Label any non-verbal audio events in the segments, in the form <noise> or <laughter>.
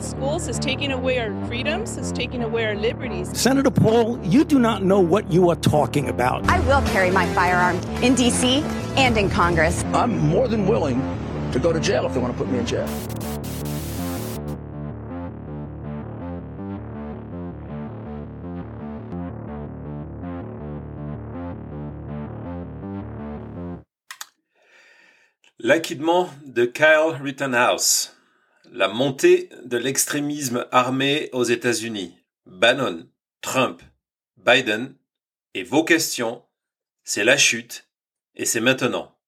at schools is taking away our freedoms, is taking away our liberties. Senator Paul, you do not know what you are talking about. I will carry my firearm in D.C. and in Congress. I'm more than willing to go to jail if they want to put me in jail. L'acquittement de Kyle Rittenhouse. La montée de l'extrémisme armé aux États-Unis. Bannon, Trump, Biden et vos questions, c'est la chute et c'est maintenant.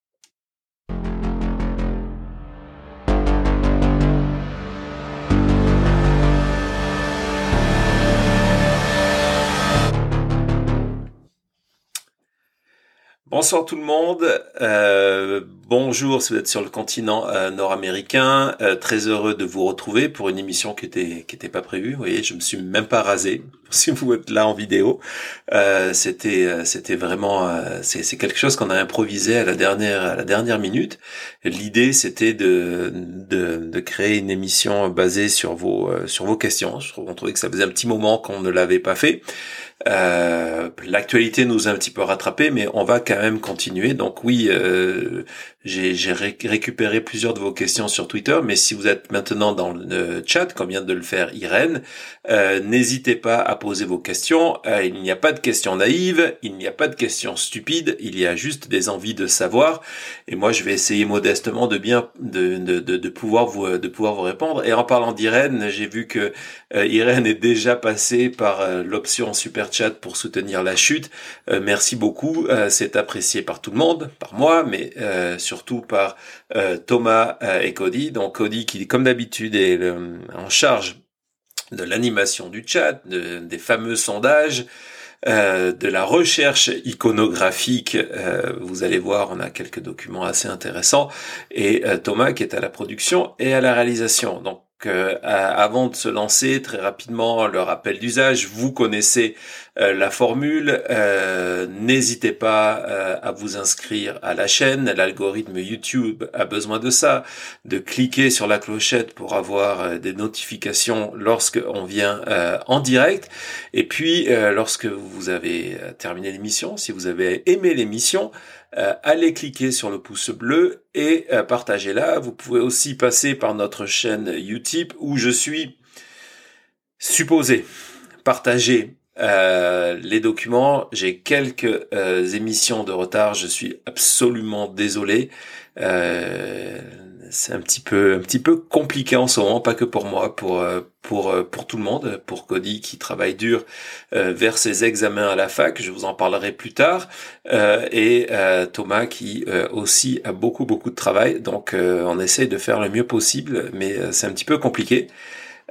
Bonsoir tout le monde. Euh, bonjour si vous êtes sur le continent euh, nord-américain. Euh, très heureux de vous retrouver pour une émission qui était qui était pas prévue. Vous voyez, je me suis même pas rasé. <laughs> Si vous êtes là en vidéo, c'était c'était vraiment c'est c'est quelque chose qu'on a improvisé à la dernière à la dernière minute. L'idée c'était de, de de créer une émission basée sur vos sur vos questions. On trouvait que ça faisait un petit moment qu'on ne l'avait pas fait. Euh, l'actualité nous a un petit peu rattrapé, mais on va quand même continuer. Donc oui, euh, j'ai récupéré plusieurs de vos questions sur Twitter, mais si vous êtes maintenant dans le chat, comme vient de le faire Irène, euh, n'hésitez pas à poser vos questions. Euh, il n'y a pas de questions naïves, il n'y a pas de questions stupides, il y a juste des envies de savoir. Et moi, je vais essayer modestement de bien de, de, de, pouvoir vous de pouvoir vous répondre. Et en parlant d'Irène, j'ai vu que euh, Irène est déjà passée par l'option super chat pour soutenir la chute. merci beaucoup, c'est apprécié par tout le monde, par moi, mais surtout par euh, Thomas euh, et Cody. Donc Cody qui, comme d'habitude, est en charge de l'animation du chat, des fameux sondages, euh, de la recherche iconographique. vous allez voir, on a quelques documents assez intéressants. Et Thomas qui est à la production et à la réalisation. Donc avant de se lancer très rapidement le rappel d'usage, vous connaissez euh, la formule. Euh, n'hésitez pas euh, à vous inscrire à la chaîne. L'algorithme YouTube a besoin de ça, de cliquer sur la clochette pour avoir des notifications lorsque on vient en direct. Et puis, lorsque vous avez terminé l'émission, si vous avez aimé l'émission, allez cliquer sur le pouce bleu et partagez-la. Vous pouvez aussi passer par notre chaîne YouTube où je suis supposé partager euh, les documents, j'ai quelques euh, émissions de retard, je suis absolument désolé. Euh, c'est un petit peu un petit peu compliqué en ce moment, pas que pour moi, pour pour pour tout le monde, pour Cody qui travaille dur vers ses examens à la fac, je vous en parlerai plus tard, et Thomas qui aussi a beaucoup beaucoup de travail, donc on essaie de faire le mieux possible, mais c'est un petit peu compliqué.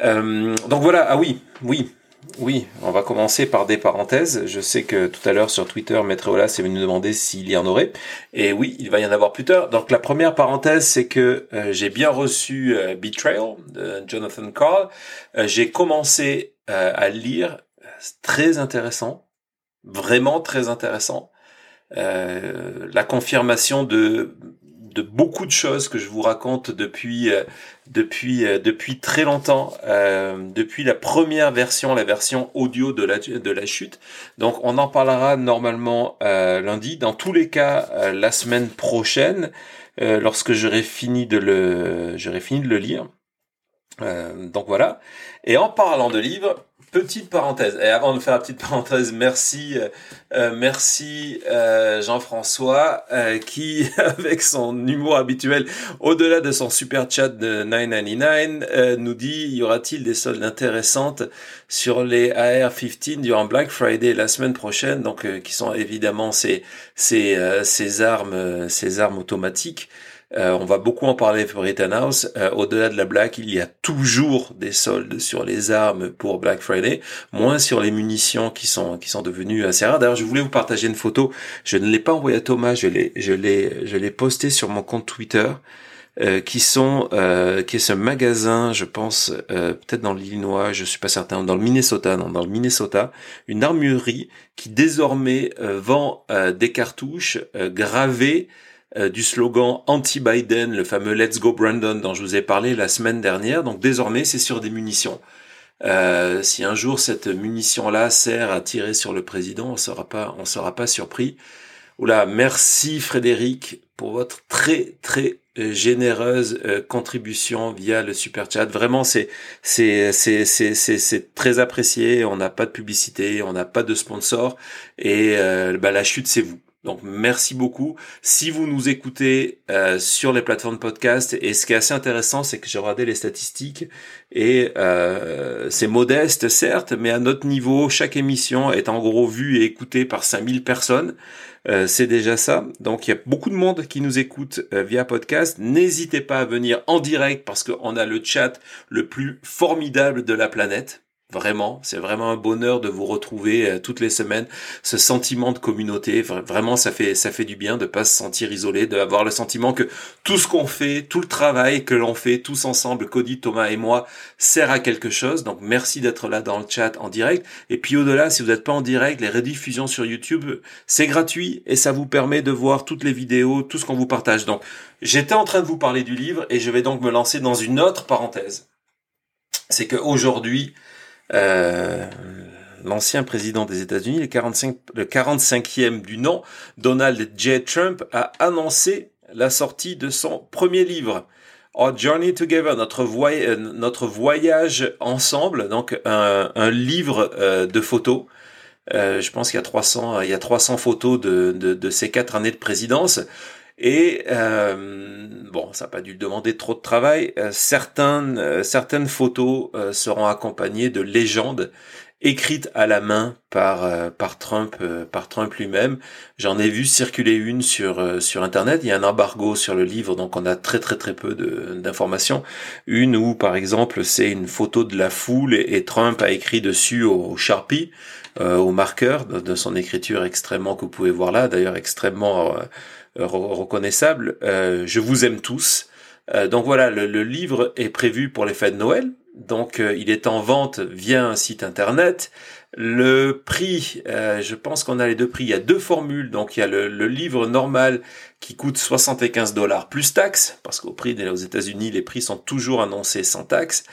donc voilà, ah oui, oui, oui, on va commencer par des parenthèses. Je sais que tout à l'heure sur Twitter, Maître s'est venu demander s'il y en aurait. Et oui, il va y en avoir plus tard. Donc la première parenthèse, c'est que euh, j'ai bien reçu euh, Betrayal de Jonathan Carl. Euh, j'ai commencé à lire. Très intéressant. Vraiment très intéressant. la confirmation de de beaucoup de choses que je vous raconte depuis euh, depuis euh, depuis très longtemps, euh, depuis la première version, la version audio de la de la chute. Donc on en parlera normalement lundi. Dans tous les cas, la semaine prochaine, lorsque j'aurai fini de le j'aurai fini de le lire. donc voilà. Et en parlant de livres, Petite parenthèse. Et avant de faire la petite parenthèse, merci, euh, euh, merci euh, Jean-François qui, <laughs> avec son humour habituel, au-delà de son super chat de 999, nous dit y aura-t-il des soldes intéressantes sur les AR-15 durant Black Friday la semaine prochaine, donc qui sont évidemment ces ces ces armes ces armes automatiques. Euh, on va beaucoup en parler pour Rittenhouse. Euh, au-delà de la blague, il y a toujours des soldes sur les armes pour Black Friday, moins sur les munitions qui sont qui sont devenues assez rares. D'ailleurs, je voulais vous partager une photo. Je ne l'ai pas envoyée à Thomas. Je l'ai je l'ai je l'ai posté sur mon compte Twitter. Euh, qui sont qui est ce magasin, je pense peut-être dans l'Illinois, je suis pas certain, dans le Minnesota, non, dans le Minnesota, une armurerie qui désormais vend des cartouches gravées euh, du slogan anti-Biden, le fameux Let's Go Brandon dont je vous ai parlé la semaine dernière. Donc désormais, c'est sur des munitions. Euh, si un jour cette munition-là sert à tirer sur le président, on sera pas, on sera pas surpris. Oula, merci Frédéric pour votre très très euh, généreuse contribution via le super chat. Vraiment, c'est c'est c'est c'est c'est très apprécié. On n'a pas de publicité, on n'a pas de sponsor et bah, la chute c'est vous. Donc merci beaucoup. Si vous nous écoutez euh, sur les plateformes podcast, et ce qui est assez intéressant, c'est que j'ai regardé les statistiques et euh, c'est modeste certes, mais à notre niveau, chaque émission est en gros vue et écoutée par 5000 personnes. Euh, c'est déjà ça. Donc il y a beaucoup de monde qui nous écoute via podcast. N'hésitez pas à venir en direct parce qu'on a le chat le plus formidable de la planète. Vraiment, c'est vraiment un bonheur de vous retrouver euh, toutes les semaines. Ce sentiment de communauté, vraiment, ça fait ça fait du bien de pas se sentir isolé, d'avoir le sentiment que tout ce qu'on fait, tout le travail que l'on fait tous ensemble, Cody, Thomas et moi, sert à quelque chose. Donc merci d'être là dans le chat en direct. Et puis au-delà, si vous n'êtes pas en direct, les rediffusions sur YouTube, c'est gratuit et ça vous permet de voir toutes les vidéos, tout ce qu'on vous partage. Donc j'étais en train de vous parler du livre et je vais donc me lancer dans une autre parenthèse. C'est que aujourd'hui euh, l'ancien président des États-Unis, le, 45, le 45e du nom, Donald J. Trump, a annoncé la sortie de son premier livre. Our Journey Together, notre, euh, notre voyage ensemble, donc un, livre euh, de photos. Je pense qu'il y a 300, il y a 300 photos de, de, de ces quatre années de présidence. Et euh, bon, ça n'a pas dû demander trop de travail. Euh, certaines, euh, certaines photos seront accompagnées de légendes écrites à la main par par Trump par Trump lui-même. J'en ai vu circuler une sur sur internet. Il y a un embargo sur le livre, donc on a très très très peu d'informations. Une où par exemple c'est une photo de la foule et, Trump a écrit dessus au, au Sharpie, au marqueur de, de, son écriture extrêmement que vous pouvez voir là, d'ailleurs extrêmement reconnaissable. Euh, je vous aime tous. Euh, donc voilà, le, livre est prévu pour les fêtes de Noël. Donc euh, il est en vente via un site internet. Le prix, je pense qu'on a les deux prix. Il y a deux formules. Donc il y a le, livre normal qui coûte 75 dollars plus taxes, parce qu'au prix aux États-Unis, les prix sont toujours annoncés sans taxes.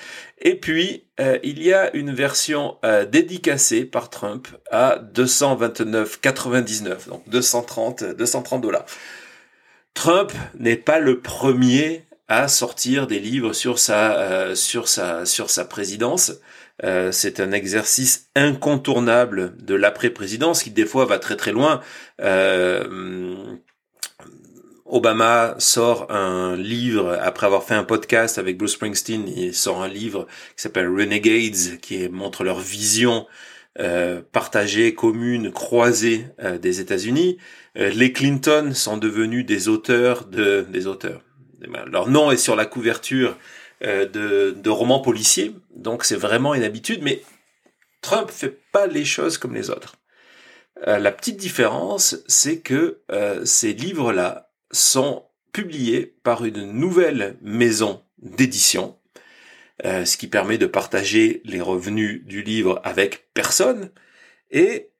Et puis il y a une version dédicacée par Trump à 229,99, donc 230 230 dollars. Trump n'est pas le premier à sortir des livres sur sa euh, sur sa sur sa présidence. Euh, c'est un exercice incontournable de l'après-présidence qui des fois va très très loin. Euh, Obama sort un livre après avoir fait un podcast avec Bruce Springsteen. Il sort un livre qui s'appelle Renegades, qui montre leur vision euh, partagée, commune, croisée euh, des États-Unis. Euh, les Clinton sont devenus des auteurs de des auteurs. Leur nom est sur la couverture de, de romans policiers, donc c'est vraiment une habitude. Mais Trump fait pas les choses comme les autres. la petite différence, c'est que ces livres-là sont publiés par une nouvelle maison d'édition euh, ce qui permet de partager les revenus du livre avec personne. Et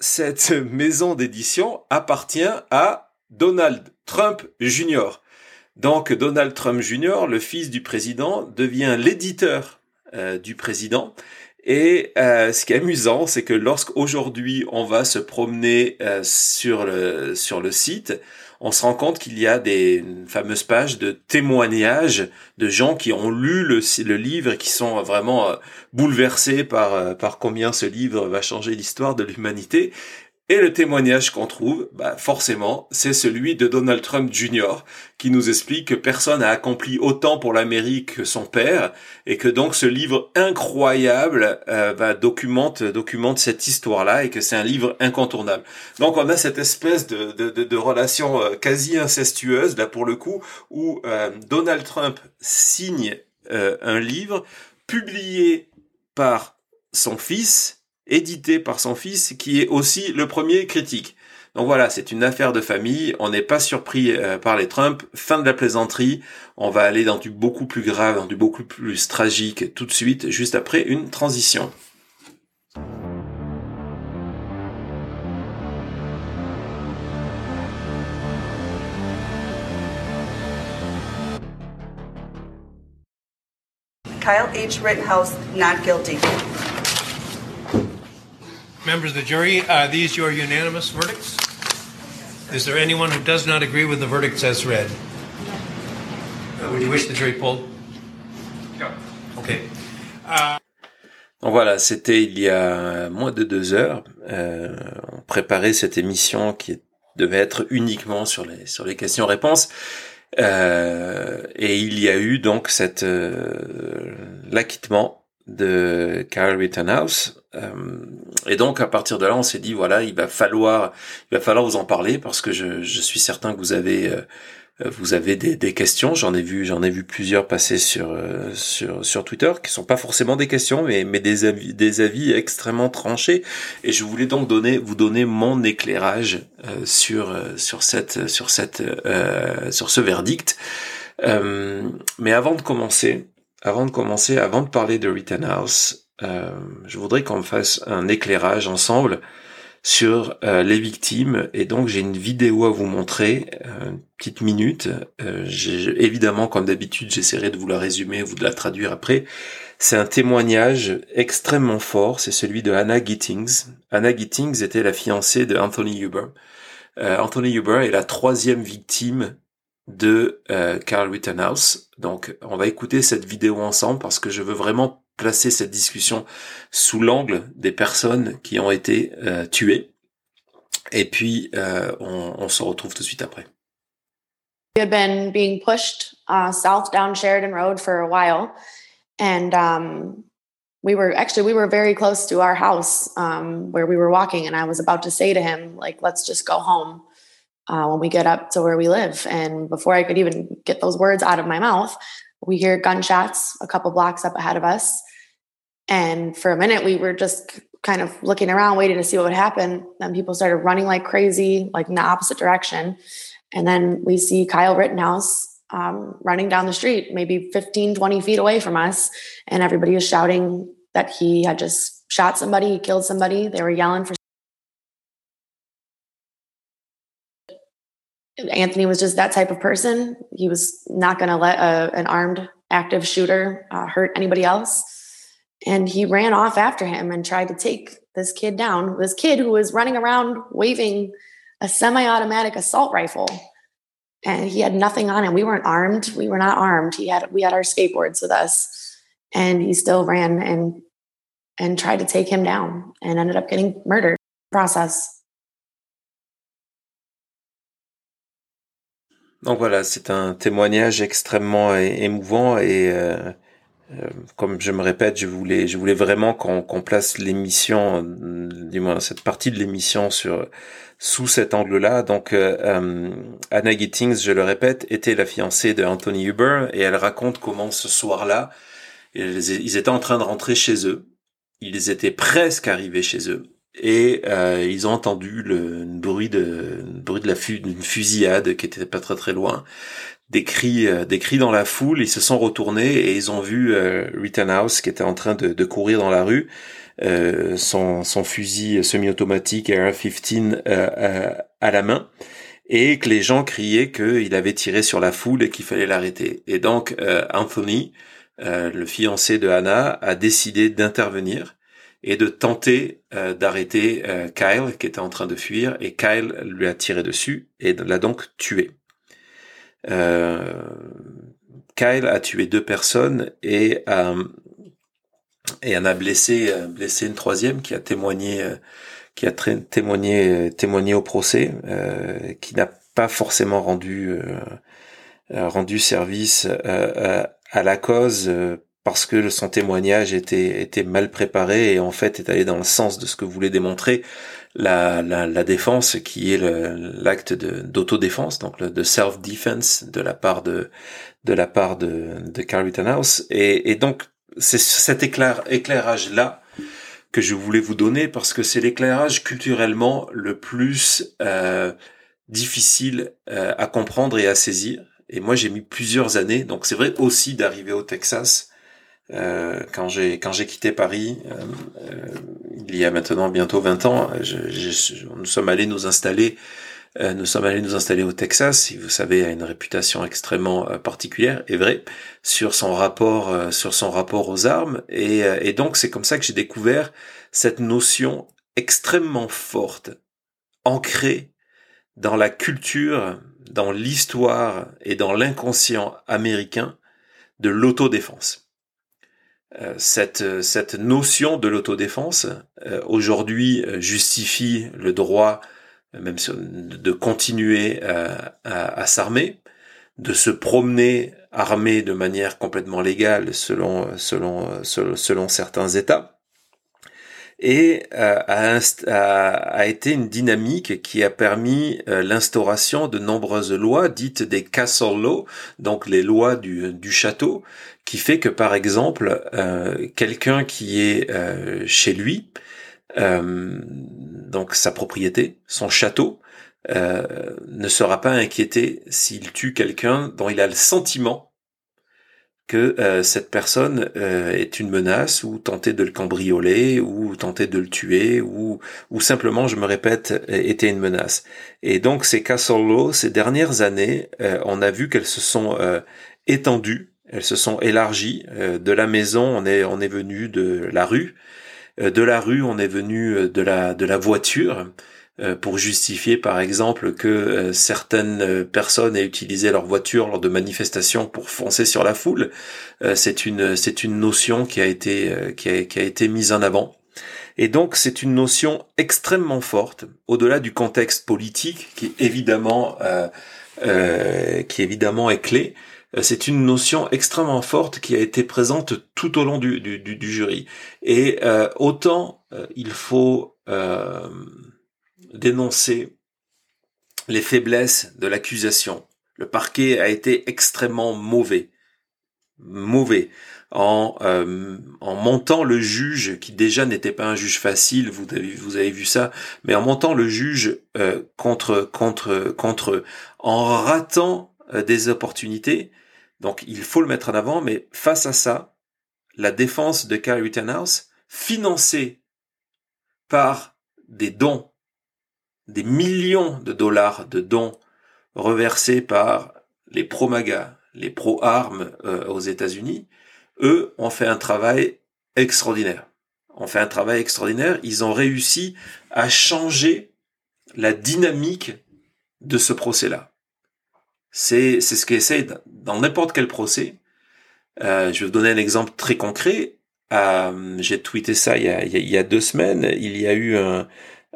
cette <laughs> maison d'édition appartient à Donald Trump Jr. Donc Donald Trump Jr., le fils du président, devient l'éditeur euh, du président. Et euh, ce qui est amusant, c'est que lorsqu'aujourd'hui on va se promener sur le sur le site, on se rend compte qu'il y a des fameuses pages de témoignages de gens qui ont lu le, livre et qui sont vraiment euh, bouleversés euh, par combien ce livre va changer l'histoire de l'humanité. Et le témoignage qu'on trouve, bah forcément, c'est celui de Donald Trump Jr., qui nous explique que personne n'a accompli autant pour l'Amérique que son père, et que donc ce livre incroyable euh, bah, documente documente cette histoire-là, et que c'est un livre incontournable. Donc on a cette espèce de, de, de, relation euh, quasi incestueuse, là pour le coup, où euh, Donald Trump signe euh, un livre publié par son fils, édité par son fils, qui est aussi le premier critique. Donc voilà, c'est une affaire de famille, on n'est pas surpris euh, par les Trump, fin de la plaisanterie, on va aller dans du beaucoup plus grave, dans du beaucoup plus tragique tout de suite, juste après une transition. Kyle H. Rittenhouse not guilty. Members of the jury, are these your unanimous verdicts? Is there anyone who does not agree with the verdicts as read? Uh, Would you wish the jury pulled? Okay. Donc voilà, c'était il y a moins de deux heures. Euh, on préparait cette émission qui devait être uniquement sur les sur les questions-réponses. Euh, et il y a eu donc cette euh, l'acquittement de Kyle Rittenhouse. Euh, et donc à partir de là, on s'est dit voilà, il va falloir il va falloir vous en parler parce que je, je suis certain que vous avez euh, vous avez des, des questions. J'en ai vu j'en ai vu plusieurs passer sur euh, sur sur Twitter qui sont pas forcément des questions mais mais des avis des avis extrêmement tranchés. Et je voulais donc donner vous donner mon éclairage euh, sur euh, sur cette sur cette sur ce verdict. Mais avant de commencer, avant de commencer, avant de parler de Rittenhouse, euh, je voudrais qu'on fasse un éclairage ensemble sur euh, les victimes. Et donc j'ai une vidéo à vous montrer, euh, une petite minute. Euh, évidemment, comme d'habitude, j'essaierai de vous la résumer, vous de la traduire après. C'est un témoignage extrêmement fort, c'est celui de Hannah Gittings. Hannah Gittings était la fiancée de Anthony Huber. Euh, Anthony Huber est la troisième victime de euh, Carl Rittenhouse. Donc, on va écouter cette vidéo ensemble parce que je veux vraiment placer cette discussion sous l'angle des personnes qui ont été euh, tuées. Et puis, euh, on, on se retrouve tout de suite après. We had been being pushed uh, south down Sheridan Road for a while, and um, we were actually we were very close to our house um, where we were walking, and I was about to say to him like, "Let's just go home uh, when we get up to where we live." And before I could even get those words out of my mouth, we hear gunshots a couple blocks up ahead of us, and for a minute we were just kind of looking around, waiting to see what would happen. Then people started running like crazy, like in the opposite direction. And then we see Kyle Rittenhouse um, running down the street, maybe 15, 20 feet away from us. And everybody is shouting that he had just shot somebody, he killed somebody. They were yelling for. Anthony was just that type of person. He was not going to let a, an armed active shooter uh, hurt anybody else. And he ran off after him and tried to take this kid down. This kid who was running around waving a semi-automatic assault rifle and he had nothing on him we weren't armed we were not armed he had we had our skateboards with us and he still ran and and tried to take him down and ended up getting murdered process Donc voilà, c'est un témoignage extrêmement émouvant et euh, euh, comme je me répète, je voulais, je voulais vraiment qu'on place l'émission, euh, du moins cette partie de l'émission sur sous cet angle-là. Donc euh, euh, Anna Gittings, je le répète, était la fiancée de Anthony Huber et elle raconte comment ce soir-là, ils étaient en train de rentrer chez eux. Ils étaient presque arrivés chez eux et euh, ils ont entendu le, bruit de le bruit de la d'une fusillade qui était pas très très loin. Des cris euh, des cris dans la foule ils se sont retournés et ils ont vu euh, Rittenhouse qui était en train de, de courir dans la rue euh, son, son fusil semi-automatique AR-15 euh, euh, à la main et que les gens criaient qu'il avait tiré sur la foule et qu'il fallait l'arrêter. Et donc euh, Anthony le fiancé de Hannah a décidé d'intervenir et de tenter euh, d'arrêter euh, Kyle qui était en train de fuir et Kyle lui a tiré dessus et l'a donc tué. Euh, Kyle a tué deux personnes et et en a blessé blessé une troisième qui a témoigné qui a témoigné témoigné au procès qui n'a pas forcément rendu rendu service à la cause parce que son témoignage était était mal préparé et en fait est allé dans le sens de ce que voulait démontrer la, la, la défense qui est l'acte d'autodéfense donc le, de self defense de la part de de la part de de Carl Rittenhouse. Et, et donc c'est cet éclair, éclairage là que je voulais vous donner parce que c'est l'éclairage culturellement le plus euh, difficile euh, à comprendre et à saisir. Et moi j'ai mis plusieurs années donc c'est vrai aussi d'arriver au Texas euh, quand j'ai quand j'ai quitté Paris euh, euh, il y a maintenant bientôt 20 ans je, je- nous sommes allés nous installer Euh, nous sommes allés nous installer au Texas, si vous savez, a une réputation extrêmement particulière, et vrai, sur son rapport, sur son rapport aux armes. Et, et donc, c'est comme ça que j'ai découvert cette notion extrêmement forte, ancrée dans la culture, dans l'histoire et dans l'inconscient américain de l'autodéfense. Cette, cette notion de l'autodéfense aujourd'hui justifie le droit même de continuer à, à, s'armer, de se promener armé de manière complètement légale selon, selon, selon, certains États, et euh, a, a, été une dynamique qui a permis euh, l'instauration de nombreuses lois dites des castle law, donc les lois du, du château, qui fait que par exemple euh, quelqu'un qui est chez lui euh, donc sa propriété, son château, euh, ne sera pas inquiété s'il tue quelqu'un dont il a le sentiment que euh, cette personne est une menace ou tenter de le cambrioler ou tenter de le tuer ou, ou simplement, je me répète, était une menace. Et donc ces castle law, ces dernières années, on a vu qu'elles se sont étendues, elles se sont élargies. de la maison, on est, on est venu de la rue, euh, de la rue, on est venu euh, de la de la voiture euh, pour justifier par exemple que certaines personnes aient utilisé leur voiture lors de manifestations pour foncer sur la foule. C'est une c'est une notion qui a été qui a, qui a été mise en avant. Et donc c'est une notion extrêmement forte, au-delà du contexte politique qui évidemment euh, qui évidemment est clé, euh, c'est une notion extrêmement forte qui a été présente tout au long du, du, jury. Et euh, autant euh, il faut dénoncer les faiblesses de l'accusation. Le parquet a été extrêmement mauvais, mauvais en en montant le juge qui déjà n'était pas un juge facile. Vous avez vu ça, mais en montant le juge contre contre contre en ratant des opportunités donc il faut le mettre en avant, mais face à ça, la défense de Kyle Rittenhouse, financée par des dons, des millions de dollars de dons reversés par les pro-MAGA, les pro-armes euh, aux États-Unis, eux ont fait un travail extraordinaire. Ont fait un travail extraordinaire. Ils ont réussi à changer la dynamique de ce procès-là. C'est c'est ce qu'essaie dans n'importe quel procès. Euh, je vais vous donner un exemple très concret. Euh, J'ai tweeté ça il y, a, il y, a, deux semaines. Il y a eu un,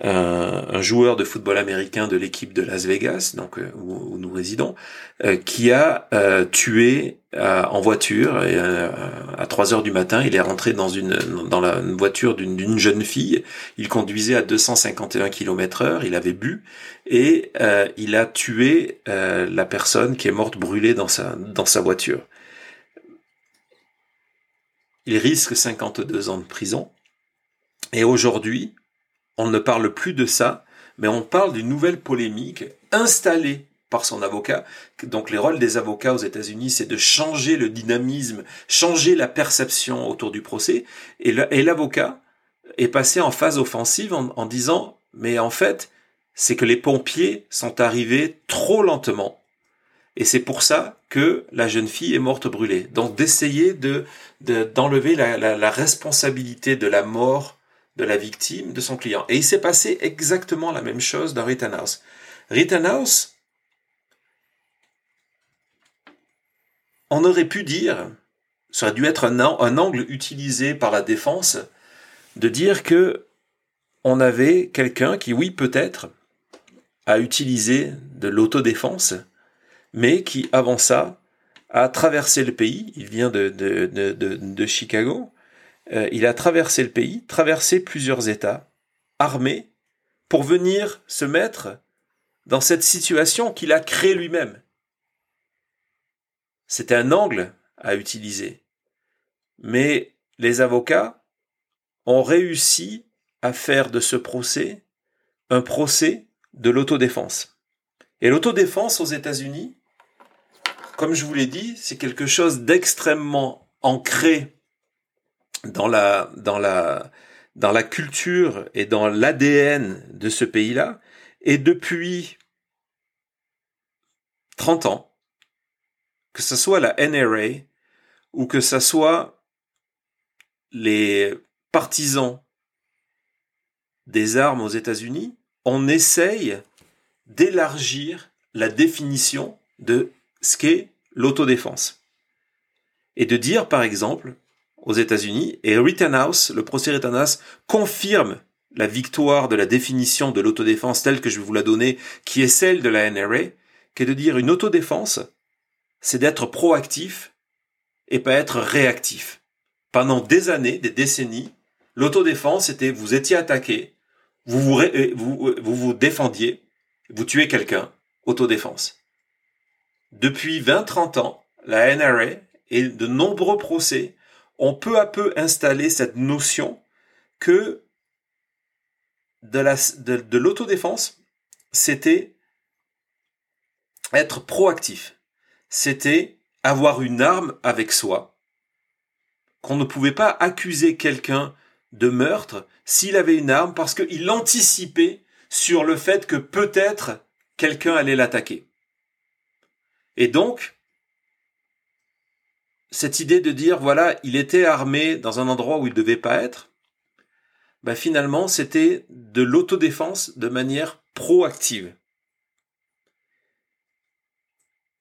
un, joueur de football américain de l'équipe de Las Vegas, donc euh, où, nous résidons, euh, qui a euh, tué en voiture à 3 heures du matin. Il est rentré dans une dans la voiture d'une jeune fille. Il conduisait à 251 km heure. Il avait bu et il a tué la personne qui est morte brûlée dans sa dans sa voiture. Il risque 52 ans de prison. Et aujourd'hui, on ne parle plus de ça, mais on parle d'une nouvelle polémique installée par son avocat. Donc les rôles des avocats aux États-Unis, c'est de changer le dynamisme, changer la perception autour du procès. Et l'avocat est passé en phase offensive en, disant, mais en fait, c'est que les pompiers sont arrivés trop lentement. Et c'est pour ça que la jeune fille est morte brûlée. Donc d'essayer de d'enlever la responsabilité de la mort de la victime, de son client. Et il s'est passé exactement la même chose dans Rittenhouse. Rittenhouse, on aurait pu dire, ça aurait dû être un, un, angle utilisé par la défense, de dire que on avait quelqu'un qui, oui, peut-être, a utilisé de l'autodéfense, mais qui, avant ça, a traversé le pays, il vient de, de, de, de Chicago, euh, il a traversé le pays, traversé plusieurs États, armé, pour venir se mettre dans cette situation qu'il a créée lui-même. C'était un angle à utiliser. Mais les avocats ont réussi à faire de ce procès un procès de l'autodéfense. Et l'autodéfense aux États-Unis, comme je vous l'ai dit, c'est quelque chose d'extrêmement ancré dans la dans la dans la culture et dans l'ADN de ce pays-là. Et depuis 30 ans, que ce soit la NRA ou que ce soit les partisans des armes aux États-Unis, on essaye d'élargir la définition de ce qu'est l'autodéfense. Et de dire, par exemple, aux États-Unis, et Rittenhouse, le procès Rittenhouse, confirme la victoire de la définition de l'autodéfense telle que je vais vous la donner, qui est celle de la NRA, qui est de dire une autodéfense, c'est d'être proactif et pas être réactif. Pendant des années, des décennies, l'autodéfense était vous étiez attaqué, vous vous, vous, vous, vous défendiez, vous tuez quelqu'un, autodéfense. Depuis 20-30 ans, la NRA et de nombreux procès ont peu à peu installé cette notion que de de, l'autodéfense, c'était être proactif. C'était avoir une arme avec soi, qu'on ne pouvait pas accuser quelqu'un de meurtre s'il avait une arme parce qu'il anticipait sur le fait que peut-être quelqu'un allait l'attaquer. Et donc, cette idée de dire, voilà, il était armé dans un endroit où il ne devait pas être, bah finalement, c'était de l'autodéfense de manière proactive.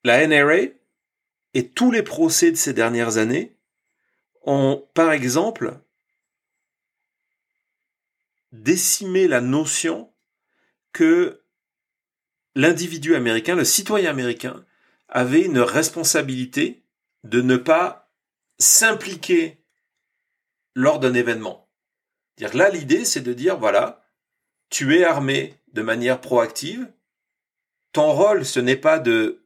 La NRA et tous les procès de ces dernières années ont, par exemple, décimé la notion que l'individu américain, le citoyen américain, avait une responsabilité de ne pas s'impliquer lors d'un événement. Dire là, l'idée, c'est de dire voilà, tu es armé de manière proactive. Ton rôle, ce n'est pas de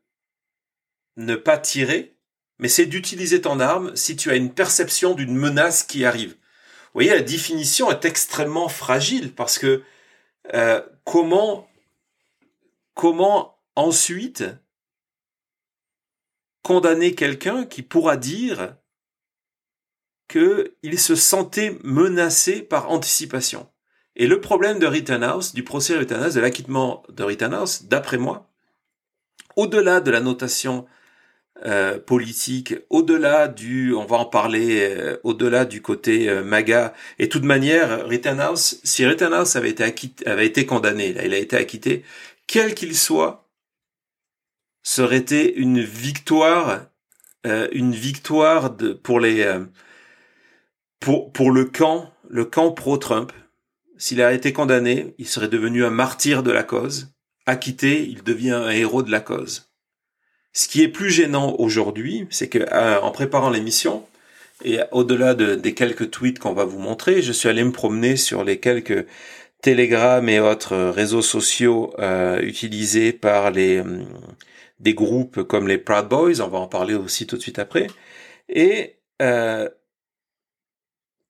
ne pas tirer, mais c'est d'utiliser ton arme si tu as une perception d'une menace qui arrive. Vous voyez, la définition est extrêmement fragile parce que euh, comment comment ensuite condamner quelqu'un qui pourra dire qu'il se sentait menacé par anticipation. Et le problème de Rittenhouse, du procès Rittenhouse, de l'acquittement de Rittenhouse, d'après moi, au-delà de la notation euh, politique, au-delà du, on va en parler, euh, au-delà du côté euh, MAGA, et toute manière, Rittenhouse, si Rittenhouse avait été avait été condamné, là, il a été acquitté, quel qu'il soit, serait été une victoire, une victoire de, pour les, pour, pour le camp, le camp pro-Trump, s'il a été condamné, il serait devenu un martyr de la cause. Acquitté, il devient un héros de la cause. Ce qui est plus gênant aujourd'hui, c'est que euh, en préparant l'émission et au-delà de, des quelques tweets qu'on va vous montrer, je suis allé me promener sur les quelques télégrammes et autres réseaux sociaux euh, utilisés par les hum, des groupes comme les Proud Boys. On va en parler aussi tout de suite après. Et euh,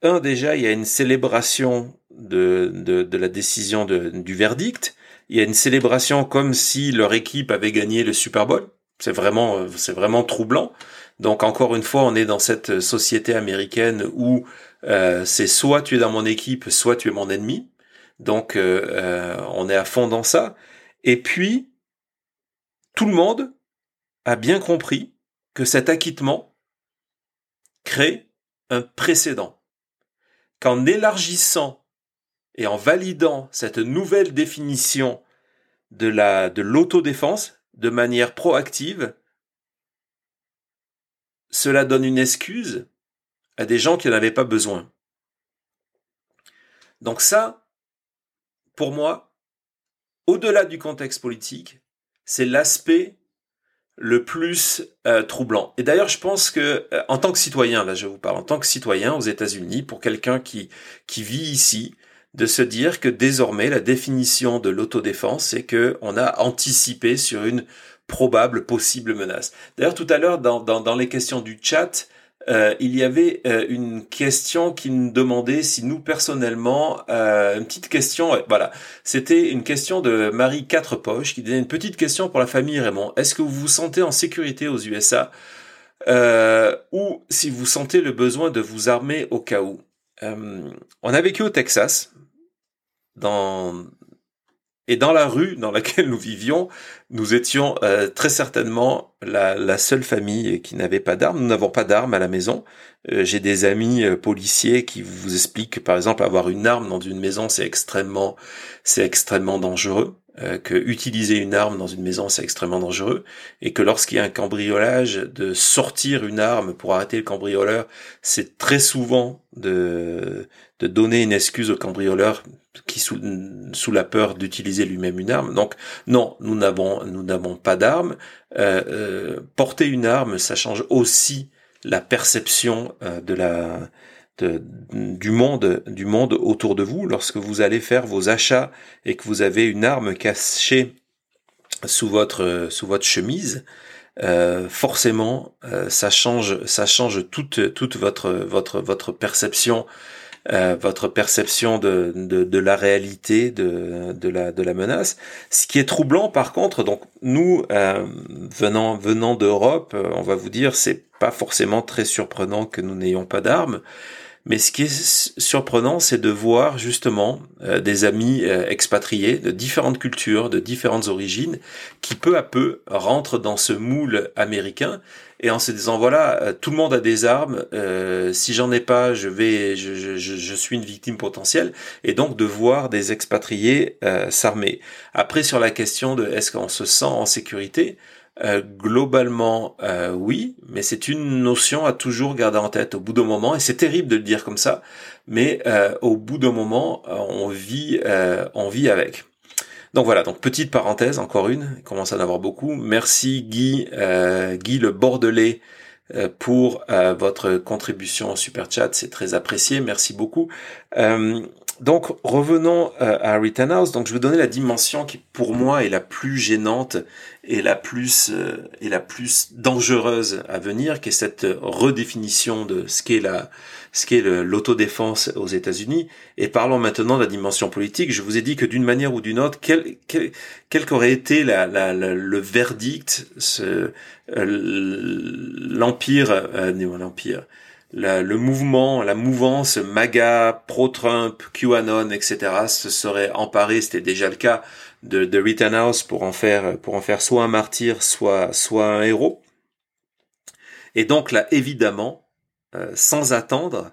un, déjà, il y a une célébration de, de, de la décision de, du verdict. Il y a une célébration comme si leur équipe avait gagné le Super Bowl. C'est vraiment, c'est vraiment troublant. Donc encore une fois, on est dans cette société américaine où euh, c'est soit tu es dans mon équipe, soit tu es mon ennemi. Donc euh, euh, on est à fond dans ça. Et puis tout le monde a bien compris que cet acquittement crée un précédent qu'en élargissant et en validant cette nouvelle définition de la de l'autodéfense de manière proactive, cela donne une excuse à des gens qui n'en avaient pas besoin. Donc ça, pour moi, au-delà du contexte politique, c'est l'aspect le plus euh, troublant. Et d'ailleurs, je pense que euh, en tant que citoyen, là je vous parle, en tant que citoyen aux États-Unis, pour quelqu'un qui qui vit ici, de se dire que désormais la définition de l'autodéfense, c'est que on a anticipé sur une probable possible menace. D'ailleurs, tout à l'heure dans, dans, dans les questions du chat, euh, il y avait euh, une question qui nous demandait si nous personnellement, euh, une petite question, voilà, c'était une question de Marie Quatre Poches qui disait une petite question pour la famille Raymond. Est-ce que vous vous sentez en sécurité aux USA ou si vous sentez le besoin de vous armer au cas où? On a vécu au Texas, dans Et dans la rue dans laquelle nous vivions, nous étions euh, très certainement la, la, seule famille qui n'avait pas d'armes. Nous n'avons pas d'armes à la maison. Euh, j'ai des amis euh, policiers qui vous expliquent que, par exemple, avoir une arme dans une maison, c'est extrêmement, c'est extrêmement dangereux. Que utiliser une arme dans une maison, c'est extrêmement dangereux. Et que lorsqu'il y a un cambriolage, de sortir une arme pour arrêter le cambrioleur, c'est très souvent de, de donner une excuse au cambrioleur qui sous, sous la peur d'utiliser lui-même une arme. Donc non, nous n'avons nous n'avons pas d'armes. Euh, euh, porter une arme, ça change aussi la perception euh, de la du monde du monde autour de vous lorsque vous allez faire vos achats et que vous avez une arme cachée sous votre sous votre chemise. Euh, forcément, euh, ça change, ça change toute toute votre votre votre perception euh, votre perception de, de, de, la réalité de, de, la, de la menace. Ce qui est troublant, par contre, donc nous euh, venant venant d'Europe, euh, on va vous dire, c'est pas forcément très surprenant que nous n'ayons pas d'armes. Mais ce qui est surprenant, c'est de voir justement des amis expatriés de différentes cultures, de différentes origines, qui peu à peu rentrent dans ce moule américain et en se disant voilà euh, tout le monde a des armes euh, si j'en ai pas je vais je, je, suis une victime potentielle. Et donc de voir des expatriés euh, s'armer. Après sur la question de est-ce qu'on se sent en sécurité euh, globalement oui mais c'est une notion à toujours garder en tête au bout d'un moment et c'est terrible de le dire comme ça mais au bout d'un moment on vit on vit avec donc voilà, donc petite parenthèse, encore une, il commence à en avoir beaucoup. Merci Guy, euh, Guy le Bordelais euh, pour euh, votre contribution au super chat, c'est très apprécié, merci beaucoup. Donc revenons à Rittenhouse. Donc je vais donner la dimension qui pour moi est la plus gênante et la plus et la plus dangereuse à venir, qui est cette redéfinition de ce qu'est la ce qu'est l'autodéfense aux États-Unis. Et parlons maintenant de la dimension politique. Je vous ai dit que d'une manière ou d'une autre, quel, quel, quel qu'aurait été la, la, le verdict, ce, euh, l'empire, euh, le mouvement, la mouvance MAGA, pro-Trump, QAnon, etc. se serait emparé, c'était déjà le cas, de, de Rittenhouse pour en faire, pour en faire soit un martyr, soit, soit un héros. Et donc là, évidemment, euh, sans attendre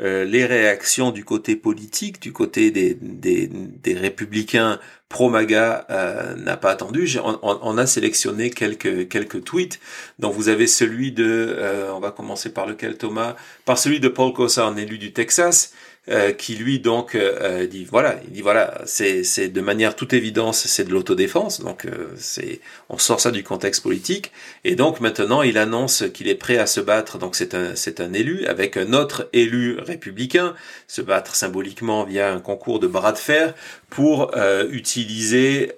euh, les réactions du côté politique, du côté des, des, des républicains pro-MAGA euh, n'a pas attendu. On, on, a sélectionné quelques quelques tweets. Donc vous avez celui de, on va commencer par lequel Thomas, par celui de Paul Cosa, un élu du Texas, euh, qui lui donc euh, euh, dit voilà, il dit voilà, c'est c'est de manière toute évidence c'est de l'autodéfense, donc c'est on sort ça du contexte politique et donc maintenant il annonce qu'il est prêt à se battre, donc c'est un c'est un élu avec un autre élu républicain, se battre symboliquement via un concours de bras de fer pour utiliser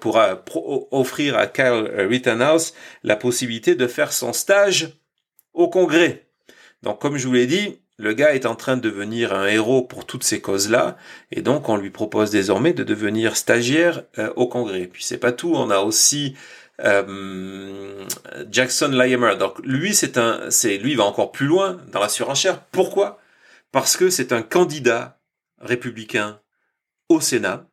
pour, pour offrir à Kyle Rittenhouse la possibilité de faire son stage au Congrès. Donc comme je vous l'ai dit, le gars est en train de devenir un héros pour toutes ces causes-là, et donc on lui propose désormais de devenir stagiaire euh, au Congrès. Puis c'est pas tout, on a aussi euh, Jackson Larimer. Donc lui, c'est un, c'est lui va encore plus loin dans la surenchère. Pourquoi? Parce que c'est un candidat républicain au Sénat,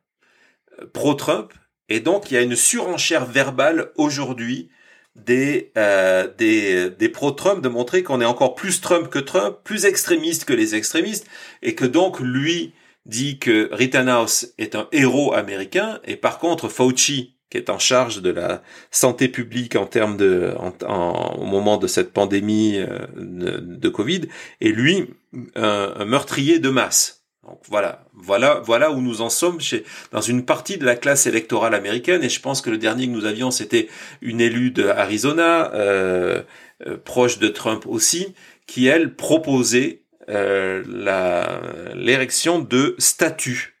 euh, pro-Trump, et donc il y a une surenchère verbale aujourd'hui des, euh, des, des pro-Trump de montrer qu'on est encore plus Trump que Trump, plus extrémiste que les extrémistes, et que donc lui dit que Rittenhouse est un héros américain, et par contre Fauci, qui est en charge de la santé publique en termes de, en, au moment de cette pandémie euh, de, Covid, est lui un meurtrier de masse. Donc voilà, voilà, voilà où nous en sommes chez, dans une partie de la classe électorale américaine. Et je pense que le dernier que nous avions, c'était une élue de euh, euh, proche de Trump aussi, qui elle proposait euh, l'érection de statues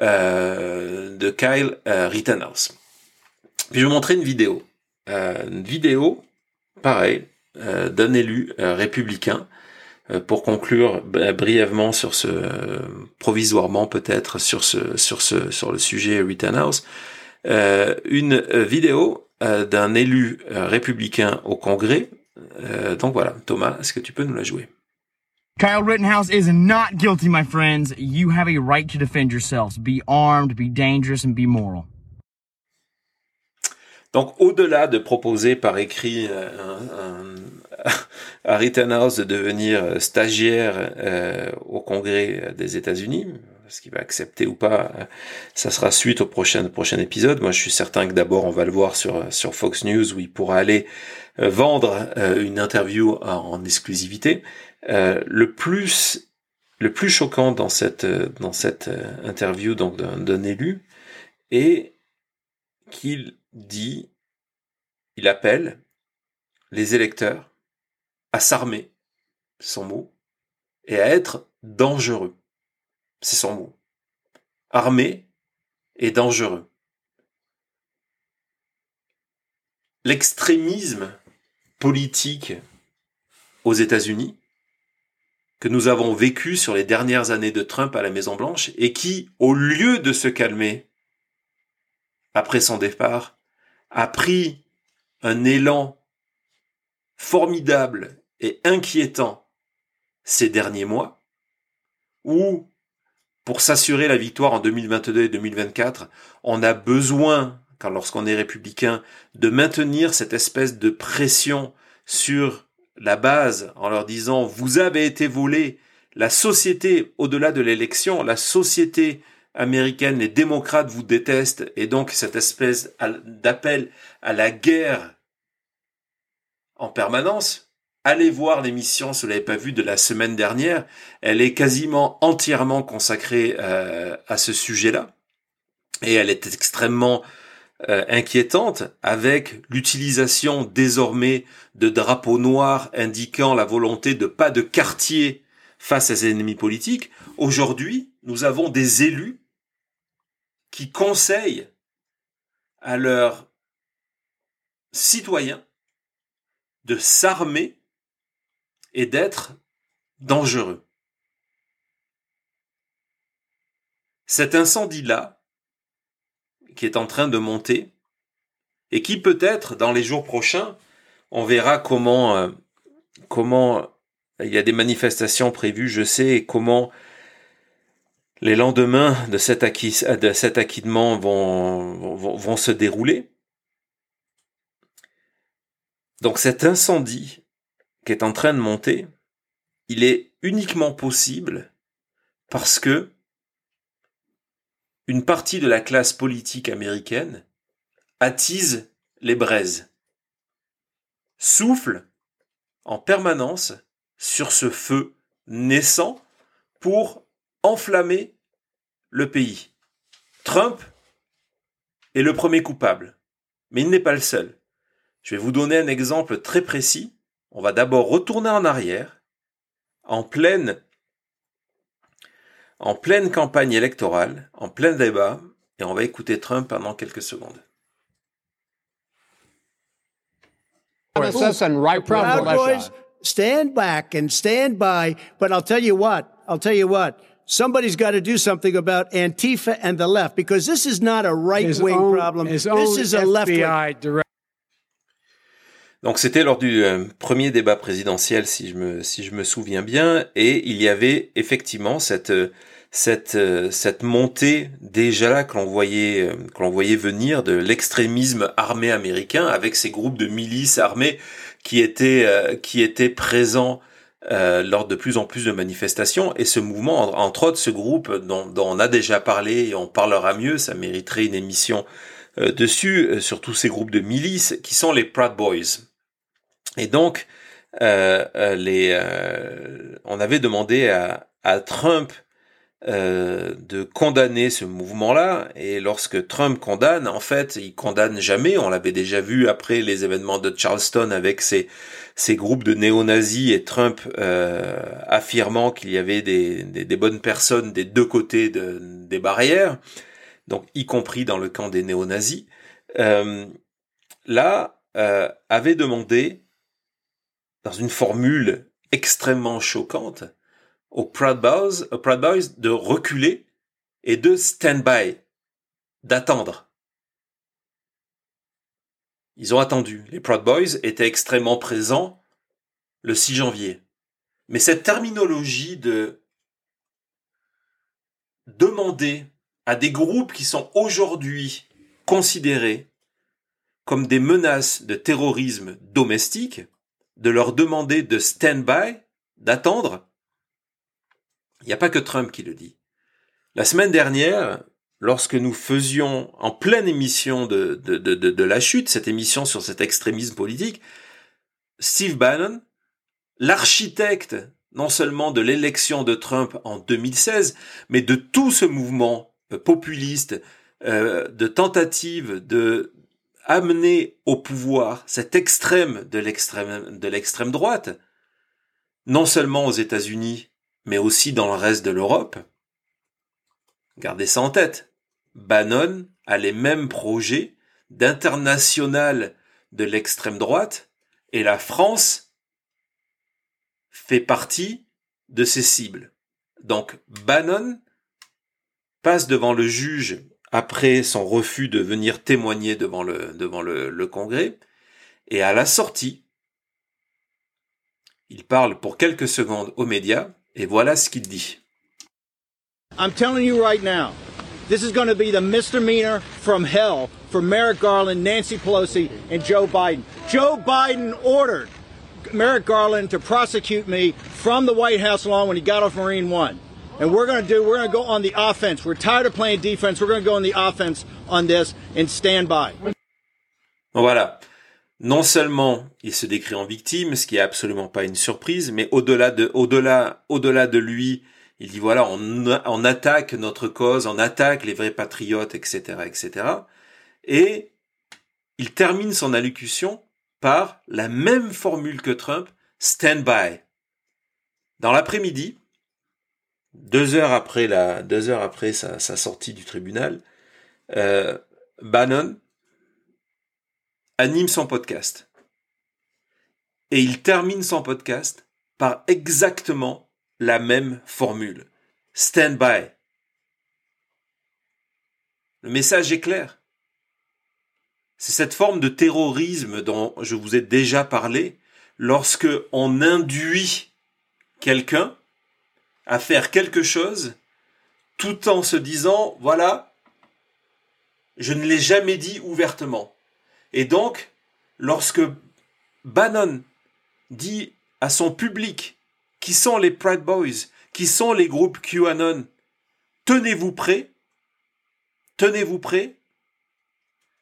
euh, de Kyle Rittenhouse. Puis je vais vous montrer une vidéo, une vidéo, pareil, d'un élu républicain pour conclure brièvement sur ce provisoirement peut-être sur ce sur ce sur le sujet Rittenhouse euh, une vidéo euh, d'un élu républicain au Congrès donc voilà Thomas est-ce que tu peux nous la jouer? Kyle Rittenhouse is not guilty, my friends. You have a right to defend yourselves. Be armed, be dangerous, and be moral. Donc, au-delà de proposer par écrit euh, un, un, à Rittenhouse de devenir euh, stagiaire euh, au Congrès des États-Unis, ce qu'il va accepter ou pas, euh, ça sera suite au prochain, prochain épisode. Moi, je suis certain que d'abord, on va le voir sur, sur Fox News où il pourra aller vendre une interview en, exclusivité. le plus le plus choquant dans cette dans cette interview donc d'un élu est qu'il dit, il appelle les électeurs à s'armer, c'est son mot, et à être dangereux, c'est son mot. Armé et dangereux. L'extrémisme politique aux États-Unis, que nous avons vécu sur les dernières années de Trump à la Maison Blanche, et qui, au lieu de se calmer après son départ, a pris un élan formidable et inquiétant ces derniers mois, où, pour s'assurer la victoire en 2022 et 2024, on a besoin, quand lorsqu'on est républicain, de maintenir cette espèce de pression sur la base en leur disant vous avez été volé, la société, au-delà de l'élection, la société américaine, les démocrates vous détestent, et donc cette espèce d'appel à la guerre en permanence. Allez voir l'émission, si vous l'avez pas vue, de la semaine dernière. Elle est quasiment entièrement consacrée euh, à ce sujet-là. Et elle est extrêmement euh, inquiétante avec l'utilisation désormais de drapeaux noirs indiquant la volonté de pas de quartier face à ses ennemis politiques. Aujourd'hui, nous avons des élus qui conseillent à leurs citoyens de s'armer et d'être dangereux. Cet incendie-là, qui est en train de monter, et qui peut-être dans les jours prochains, on verra comment, euh, comment il y a des manifestations prévues, je sais, comment les lendemains de cet, acquis, acquittement vont, vont, vont se dérouler. Donc cet incendie qui est en train de monter, il est uniquement possible parce que une partie de la classe politique américaine attise les braises, souffle en permanence sur ce feu naissant pour enflammer le pays. Trump est le premier coupable, mais il n'est pas le seul. Je vais vous donner un exemple très précis. On va d'abord retourner en arrière, en pleine, en pleine campagne électorale, en plein débat, et on va écouter Trump pendant quelques secondes. stand back and stand by, but I'll tell you what, I'll tell you what, somebody's got to do something about Antifa and the left because this is not a right wing problem. This is a left wing. Donc c'était lors du euh, premier débat présidentiel, si je me si je me souviens bien, et il y avait effectivement cette cette euh, cette montée déjà là que l'on voyait euh, que l'on voyait venir de l'extrémisme armé américain avec ces groupes de milices armées qui étaient qui étaient présents euh, lors de plus en plus de manifestations. Et ce mouvement, entre autres, ce groupe dont, on a déjà parlé et on parlera mieux, ça mériterait une émission euh, dessus, euh, sur tous ces groupes de milices, qui sont les Proud Boys. Et donc, les, on avait demandé à, à Trump euh, de condamner ce mouvement-là. Et lorsque Trump condamne, en fait, il condamne jamais. On l'avait déjà vu après les événements de Charleston avec ces, ces groupes de néo-nazis et Trump euh, affirmant qu'il y avait des, des, bonnes personnes des deux côtés de, des barrières, donc y compris dans le camp des néo-nazis. Euh, là, avait demandé, dans une formule extrêmement choquante, aux Proud Boys, aux Proud Boys de reculer et de stand by, d'attendre. Ils ont attendu. Les Proud Boys étaient extrêmement présents le 6 janvier. Mais cette terminologie de demander à des groupes qui sont aujourd'hui considérés comme des menaces de terrorisme domestique, de leur demander de stand-by, d'attendre, il n'y a pas que Trump qui le dit. La semaine dernière, lorsque nous faisions en pleine émission de, de, de, la chute, cette émission sur cet extrémisme politique, Steve Bannon, l'architecte non seulement de l'élection de Trump en 2016, mais de tout ce mouvement populiste, euh, de tentative de amener au pouvoir cet extrême de l'extrême de l'extrême droite, non seulement aux États-Unis, mais aussi dans le reste de l'Europe. Gardez ça en tête. Bannon a les mêmes projets d'international de l'extrême droite et la France fait partie de ses cibles. Donc Bannon passe devant le juge après son refus de venir témoigner devant le, devant le, le Congrès et à la sortie, il parle pour quelques secondes aux médias et voilà ce qu'il dit. I'm telling you right now, this is going to be the misdemeanor from hell for Merrick Garland, Nancy Pelosi, and Joe Biden. Joe Biden ordered Merrick Garland to prosecute me from the White House lawn when he got off Marine One. And we're going to do, we're going to go on the offense. We're tired of playing defense. We're going to go on the offense on this and stand by. Voilà. Non seulement il se décrit en victime, ce qui est absolument pas une surprise, mais au-delà de, au-delà, au-delà de lui, il dit voilà, on, on attaque notre cause, on attaque les vrais patriotes, etc., etc. Et il termine son allocution par la même formule que Trump, stand by. Dans l'après-midi, deux heures après sa sortie du tribunal, euh, Bannon anime son podcast. Et il termine son podcast par exactement la même formule. Stand by. Le message est clair. C'est cette forme de terrorisme dont je vous ai déjà parlé lorsque on induit quelqu'un à faire quelque chose tout en se disant, voilà, je ne l'ai jamais dit ouvertement. Et donc, lorsque Bannon dit à son public, qui sont les Pride Boys, qui sont les groupes QAnon, tenez-vous prêts, tenez-vous prêts,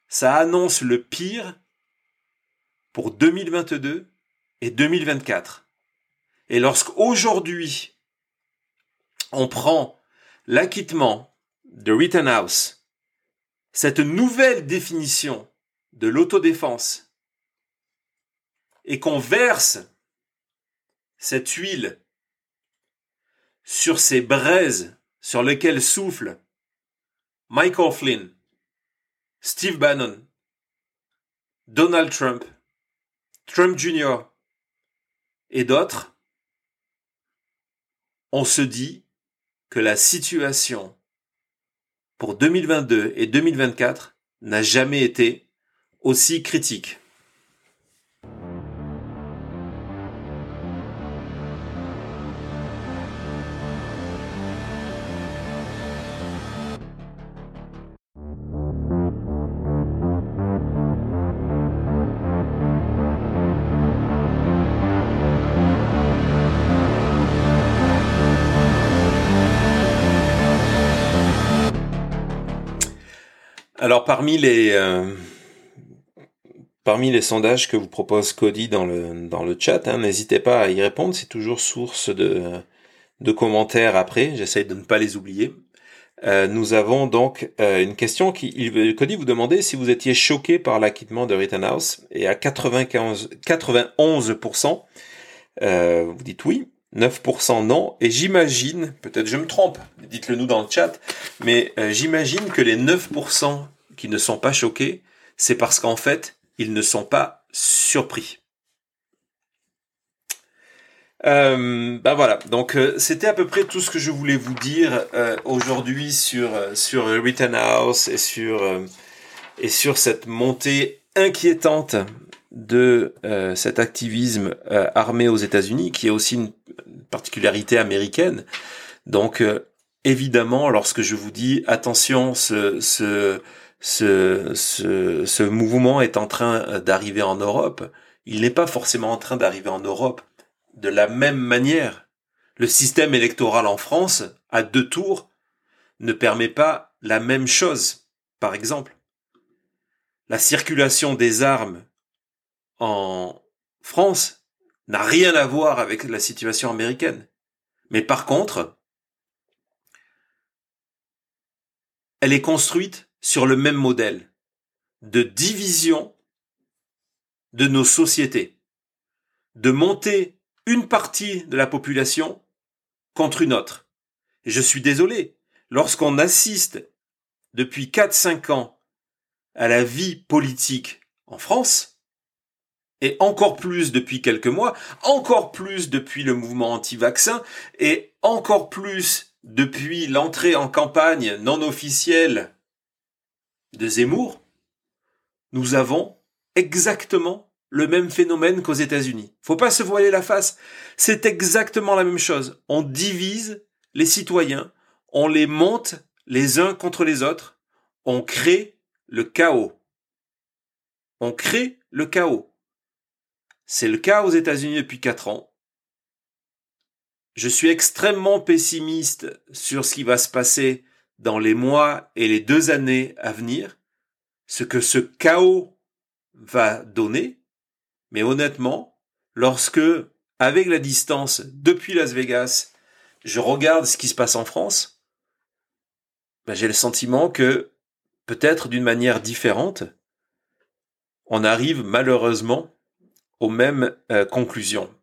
ça annonce le pire pour 2022 et 2024. Et lorsqu'aujourd'hui, on prend l'acquittement de Rittenhouse, cette nouvelle définition de l'autodéfense, et qu'on verse cette huile sur ces braises sur lesquelles souffle Michael Flynn, Steve Bannon, Donald Trump, Trump Jr. et d'autres, on se dit que la situation pour 2022 et 2024 n'a jamais été aussi critique. Parmi les euh, parmi les sondages que vous propose Cody dans le dans le chat, hein, n'hésitez pas à y répondre. C'est toujours source de de commentaires après. J'essaye de ne pas les oublier. Euh, nous avons donc euh, une question qui Cody vous demandait si vous étiez choqué par l'acquittement de Rittenhouse et à 95 91% vous dites oui. 9% non, et j'imagine, peut-être je me trompe, dites-le nous dans le chat, mais j'imagine que les 9% qui ne sont pas choqués, c'est parce qu'en fait, ils ne sont pas surpris. Ben voilà, donc euh, c'était à peu près tout ce que je voulais vous dire euh, aujourd'hui sur sur Rittenhouse et sur et cette montée inquiétante de cet activisme armé aux États-Unis, qui est aussi une particularité américaine. Donc, évidemment, lorsque je vous dis attention, ce, ce, ce, ce mouvement est en train d'arriver en Europe, il n'est pas forcément en train d'arriver en Europe de la même manière. Le système électoral en France, à deux tours, ne permet pas la même chose. Par exemple, la circulation des armes en France n'a rien à voir avec la situation américaine. Mais par contre, elle est construite sur le même modèle de division de nos sociétés, de monter une partie de la population contre une autre. Je suis désolé, lorsqu'on assiste depuis 4-5 ans à la vie politique en France, et encore plus depuis quelques mois, encore plus depuis le mouvement anti-vaccin, et encore plus depuis l'entrée en campagne non officielle de Zemmour, nous avons exactement le même phénomène qu'aux États-Unis. Faut pas se voiler la face. C'est exactement la même chose. On divise les citoyens, on les monte les uns contre les autres, on crée le chaos. On crée le chaos. C'est le cas aux États-Unis depuis quatre ans. Je suis extrêmement pessimiste sur ce qui va se passer dans les mois et les deux années à venir, ce que ce chaos va donner, mais honnêtement, lorsque, avec la distance depuis Las Vegas, je regarde ce qui se passe en France, ben j'ai le sentiment que, peut-être d'une manière différente, on arrive malheureusement aux mêmes euh, conclusions.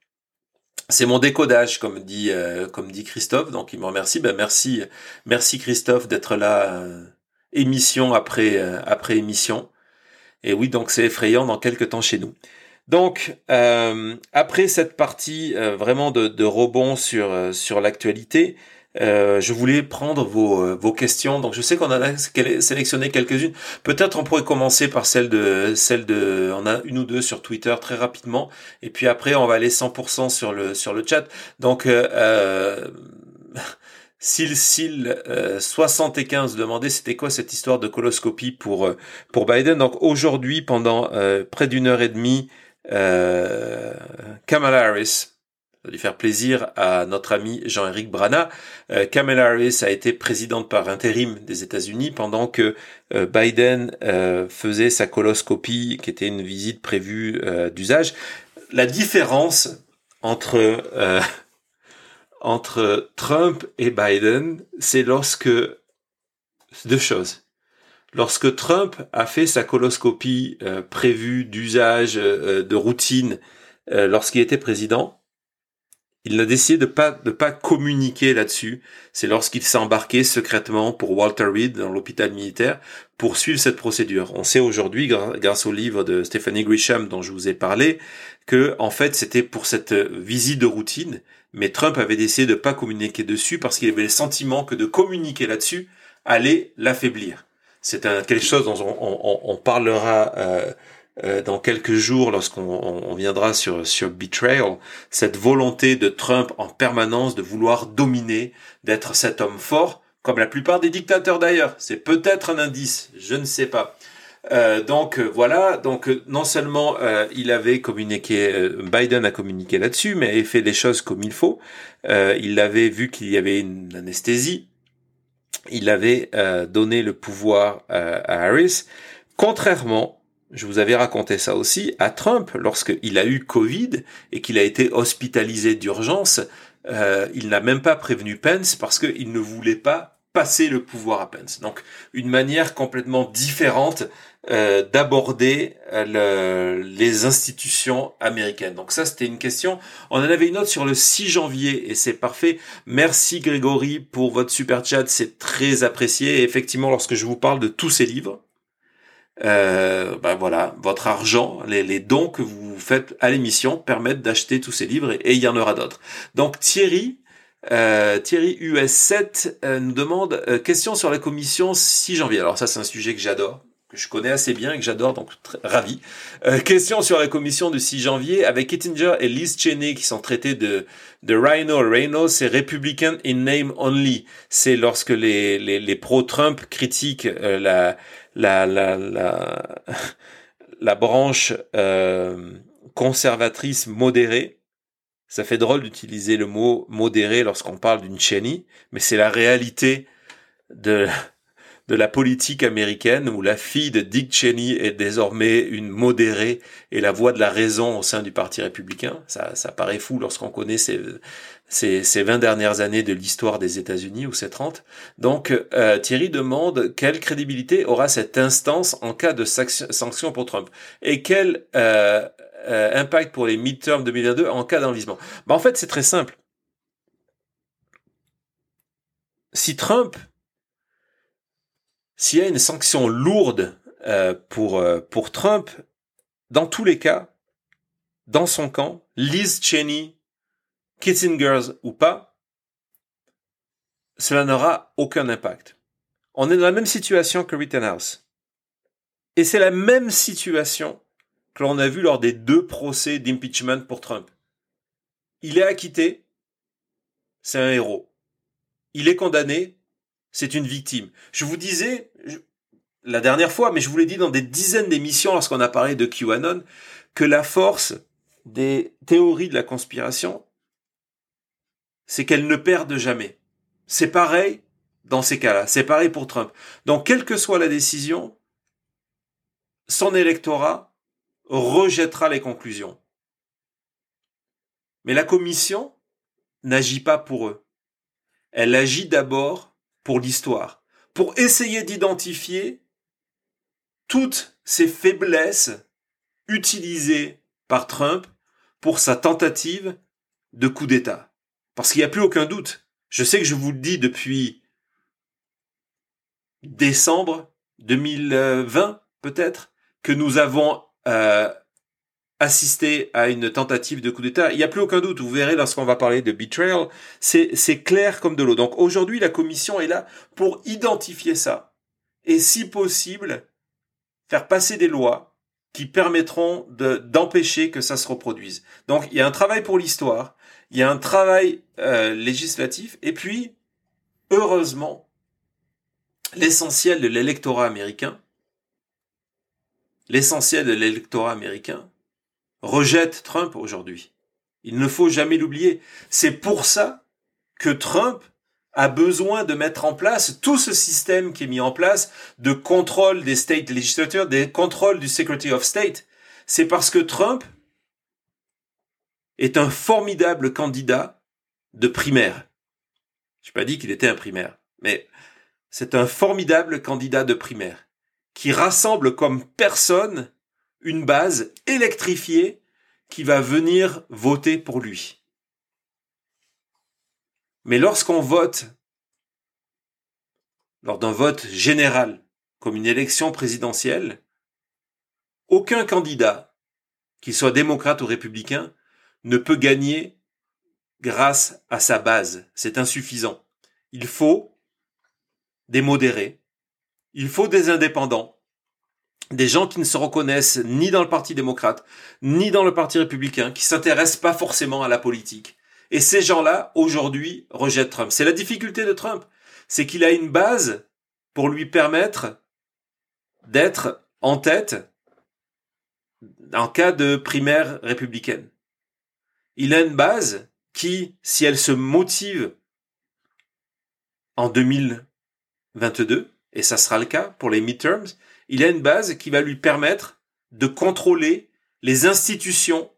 C'est mon décodage, comme dit, euh, comme dit Christophe, donc il me remercie. Ben merci, merci Christophe d'être là, euh, émission après, après émission. Et oui, donc c'est effrayant dans quelques temps chez nous. Donc, euh, après cette partie euh, vraiment de, de, rebond sur, euh, sur l'actualité, je voulais prendre vos, vos questions. Donc, je sais qu'on a sélectionné quelques-unes. Peut-être on pourrait commencer par celle de, celle de, on a une ou deux sur Twitter très rapidement. Et puis après, on va aller 100% sur le, sur le chat. Donc, euh, Sil Sil 75 demandait c'était quoi cette histoire de coloscopie pour pour Biden. Donc aujourd'hui pendant près d'une heure et demie, euh, Kamala Harris, lui faire plaisir à notre ami Jean-Éric Brana. Euh, Kamala Harris a été présidente par intérim des États-Unis pendant que euh, Biden euh, faisait sa coloscopie, qui était une visite prévue d'usage. La différence entre entre Trump et Biden, c'est lorsque deux choses. Lorsque Trump a fait sa coloscopie euh, prévue d'usage euh, de routine euh, lorsqu'il était président, il a décidé de pas de pas communiquer là-dessus. C'est lorsqu'il s'est embarqué secrètement pour Walter Reed dans l'hôpital militaire pour suivre cette procédure. On sait aujourd'hui, grâce au livre de Stephanie Grisham dont je vous ai parlé, que en fait c'était pour cette visite de routine, mais Trump avait décidé de pas communiquer dessus parce qu'il avait le sentiment que de communiquer là-dessus allait l'affaiblir. C'est quelque chose dont on, parlera euh, euh, dans quelques jours lorsqu'on viendra sur sur Betrayal. Cette volonté de Trump en permanence de vouloir dominer, d'être cet homme fort, comme la plupart des dictateurs d'ailleurs. C'est peut-être un indice, je ne sais pas. Euh, donc voilà, donc non seulement il avait communiqué, Biden a communiqué là-dessus, mais il fait les choses comme il faut. il avait vu qu'il y avait une anesthésie, il avait euh, donné le pouvoir euh, à Harris, contrairement, je vous avais raconté ça aussi, à Trump, lorsqu'il a eu Covid et qu'il a été hospitalisé d'urgence, euh, il n'a même pas prévenu Pence parce qu'il ne voulait pas passer le pouvoir à Pence. Donc une manière complètement différente euh, d'aborder euh, les institutions américaines. Donc ça, c'était une question. On en avait une autre sur le 6 janvier et c'est parfait. Merci Grégory pour votre super chat, c'est très apprécié. Et effectivement, lorsque je vous parle de tous ces livres, euh, ben voilà, votre argent, les, les, dons que vous faites à l'émission permettent d'acheter tous ces livres et, il y en aura d'autres. Donc Thierry, euh, Thierry US7 nous demande question sur la commission 6 janvier. Alors ça c'est un sujet que j'adore que je connais assez bien et que j'adore, donc très, ravi. Euh, question sur la commission du 6 janvier avec Kittinger et Liz Cheney qui sont traités de de Rhino. Rhino, c'est Republican in name only. C'est lorsque les les, les pro-Trump critiquent euh, la, la la la <laughs> la branche euh, conservatrice modérée. Ça fait drôle d'utiliser le mot modéré lorsqu'on parle d'une Cheney, mais c'est la réalité de <laughs> de la politique américaine où la fille de Dick Cheney est désormais une modérée et la voix de la raison au sein du Parti républicain. Ça, ça paraît fou lorsqu'on connaît ces, ces, ces 20 dernières années de l'histoire des États-Unis ou ces 30. Donc euh, Thierry demande quelle crédibilité aura cette instance en cas de sanction pour Trump et quel euh, euh, impact pour les midterms 2022 en cas d'enlisement. Ben, en fait, c'est très simple. Si Trump s'il y a une sanction lourde pour, pour Trump, dans tous les cas, dans son camp, Liz Cheney, Kissinger ou pas, cela n'aura aucun impact. On est dans la même situation que Rittenhouse. Et c'est la même situation que l'on a vu lors des deux procès d'impeachment pour Trump. Il est acquitté, c'est un héros. Il est condamné, c'est une victime. Je vous disais la dernière fois, mais je vous l'ai dit dans des dizaines d'émissions lorsqu'on a parlé de QAnon, que la force des théories de la conspiration, c'est qu'elles ne perdent jamais. C'est pareil dans ces cas-là. C'est pareil pour Trump. Donc, quelle que soit la décision, son électorat rejettera les conclusions. Mais la commission n'agit pas pour eux. Elle agit d'abord pour l'histoire, pour essayer d'identifier toutes ces faiblesses utilisées par Trump pour sa tentative de coup d'État. Parce qu'il n'y a plus aucun doute. Je sais que je vous le dis depuis décembre 2020, peut-être, que nous avons euh, assister à une tentative de coup d'État. Il n'y a plus aucun doute. Vous verrez lorsqu'on va parler de betrayal, c'est, clair comme de l'eau. Donc aujourd'hui, la commission est là pour identifier ça. Et si possible, faire passer des lois qui permettront de, d'empêcher que ça se reproduise. Donc il y a un travail pour l'histoire, il y a un travail euh, législatif, et puis, heureusement, l'essentiel de l'électorat américain, l'essentiel de l'électorat américain, rejette Trump aujourd'hui. Il ne faut jamais l'oublier. C'est pour ça que Trump a besoin de mettre en place tout ce système qui est mis en place de contrôle des state legislatures, des contrôles du Secretary of State. C'est parce que Trump est un formidable candidat de primaire. Je n'ai pas dit qu'il était un primaire, mais c'est un formidable candidat de primaire qui rassemble comme personne une base électrifiée qui va venir voter pour lui. Mais lorsqu'on vote, lors d'un vote général, comme une élection présidentielle, aucun candidat, qu'il soit démocrate ou républicain, ne peut gagner grâce à sa base. C'est insuffisant. Il faut des modérés, il faut des indépendants, des gens qui ne se reconnaissent ni dans le Parti démocrate, ni dans le Parti républicain, qui s'intéressent pas forcément à la politique. Et ces gens-là, aujourd'hui, rejettent Trump. C'est la difficulté de Trump. C'est qu'il a une base pour lui permettre d'être en tête en cas de primaire républicaine. Il a une base qui, si elle se motive en 2022, et ça sera le cas pour les midterms, il a une base qui va lui permettre de contrôler les institutions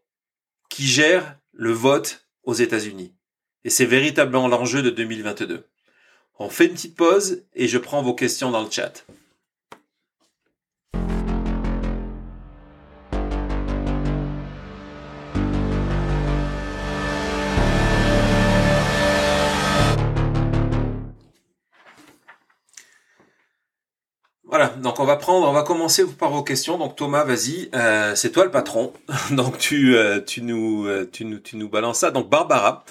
qui gèrent le vote aux États-Unis. Et c'est véritablement l'enjeu de 2022. On fait une petite pause et je prends vos questions dans le chat. Voilà, donc on va prendre, on va commencer par vos questions. Donc Thomas, vas-y, euh, c'est toi le patron, <laughs> donc tu euh, euh, tu nous balances ça. Donc Barbara,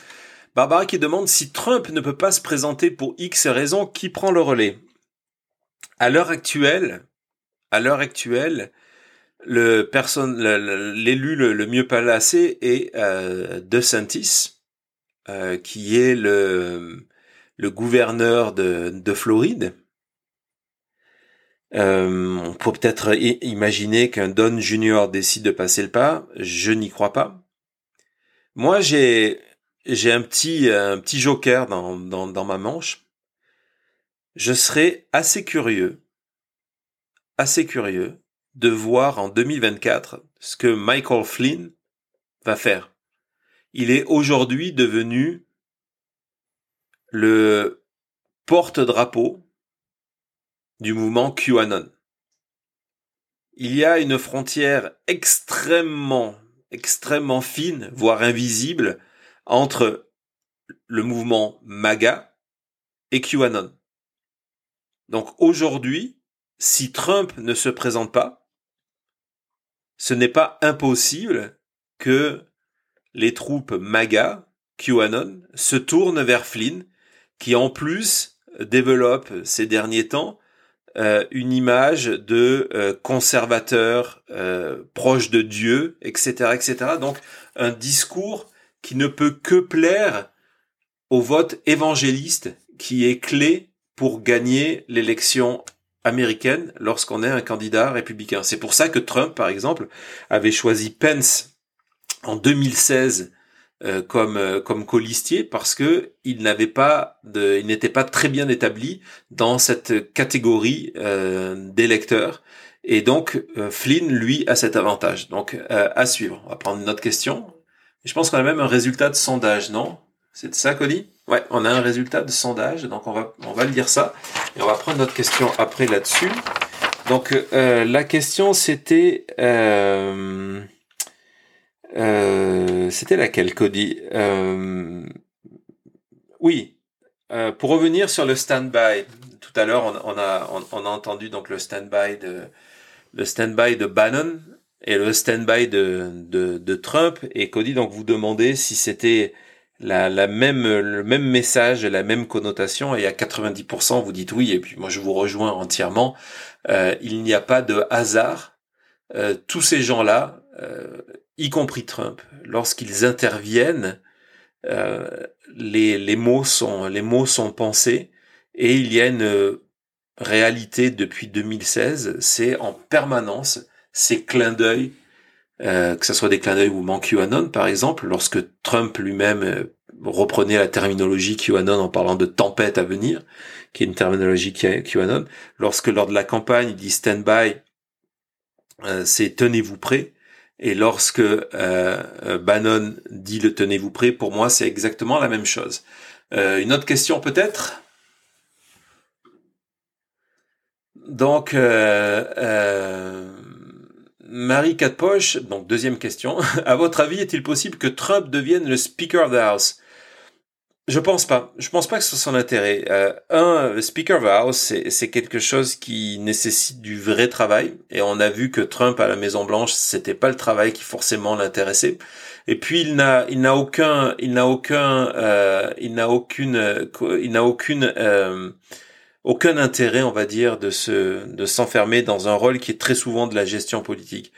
Barbara qui demande si Trump ne peut pas se présenter pour X raisons, qui prend le relais? À l'heure actuelle, l'élu le, mieux placé est DeSantis, qui est le, gouverneur de Floride. Euh, on peut peut-être imaginer qu'un Don Junior décide de passer le pas. Je n'y crois pas. Moi, j'ai j'ai un petit un petit joker dans, dans, dans ma manche. Je serais assez curieux, assez curieux de voir en 2024 ce que Michael Flynn va faire. Il est aujourd'hui devenu le porte-drapeau du mouvement QAnon. Il y a une frontière extrêmement, extrêmement fine, voire invisible, entre le mouvement MAGA et QAnon. Donc aujourd'hui, si Trump ne se présente pas, ce n'est pas impossible que les troupes MAGA, QAnon, se tournent vers Flynn, qui en plus développe ces derniers temps euh, une image de euh, conservateur euh, proche de Dieu, etc., etc. Donc un discours qui ne peut que plaire au vote évangéliste, qui est clé pour gagner l'élection américaine lorsqu'on est un candidat républicain. C'est pour ça que Trump, par exemple, avait choisi Pence en 2016 euh, comme euh, comme colistier parce que il n'avait pas de, il n'était pas très bien établi dans cette catégorie euh, d'électeurs. Et donc Flynn, lui, a cet avantage. Donc à suivre. On va prendre une autre question. Je pense qu'on a même un résultat de sondage, non? C'est ça, Cody? Ouais, on a un résultat de sondage, donc on va on va le dire ça et on va prendre notre question après là-dessus. Donc euh, la question c'était euh, euh, c'était laquelle Cody? Euh, Oui, euh, pour revenir sur le stand-by. Tout à l'heure on, on, a on, on, a entendu donc le stand-by de le stand-by de Bannon et le stand-by de, de, de Trump et Cody donc vous demandez si c'était la, la, même le même message, la même connotation et à 90% vous dites oui et puis moi je vous rejoins entièrement. Euh, il n'y a pas de hasard. Euh, tous ces gens-là, euh, y compris Trump, lorsqu'ils interviennent, euh, les, les mots sont les mots sont pensés et il y a une réalité depuis 2016, c'est en permanence ces clins d'œil euh, que ce soit des clins d'œil ou QAnon par exemple, lorsque Trump lui-même euh, reprenait la terminologie QAnon en parlant de tempête à venir, qui est une terminologie QAnon, lorsque lors de la campagne il dit stand by, euh, c'est tenez-vous prêt, et lorsque Bannon dit le tenez-vous prêt, pour moi c'est exactement la même chose. une autre question peut-être? Donc, euh, Marie Catpoche, donc deuxième question. <laughs> À votre avis, est-il possible que Trump devienne le Speaker of the House? Je pense pas. Je pense pas que ce soit son intérêt. Euh, un, Speaker of the House, c'est quelque chose qui nécessite du vrai travail, et on a vu que Trump à la Maison Blanche, c'était pas le travail qui forcément l'intéressait. Et puis il n'a, il n'a aucun, il n'a aucun, euh, il n'a aucune, il n'a aucune euh, aucun intérêt, on va dire, de se de s'enfermer dans un rôle qui est très souvent de la gestion politique.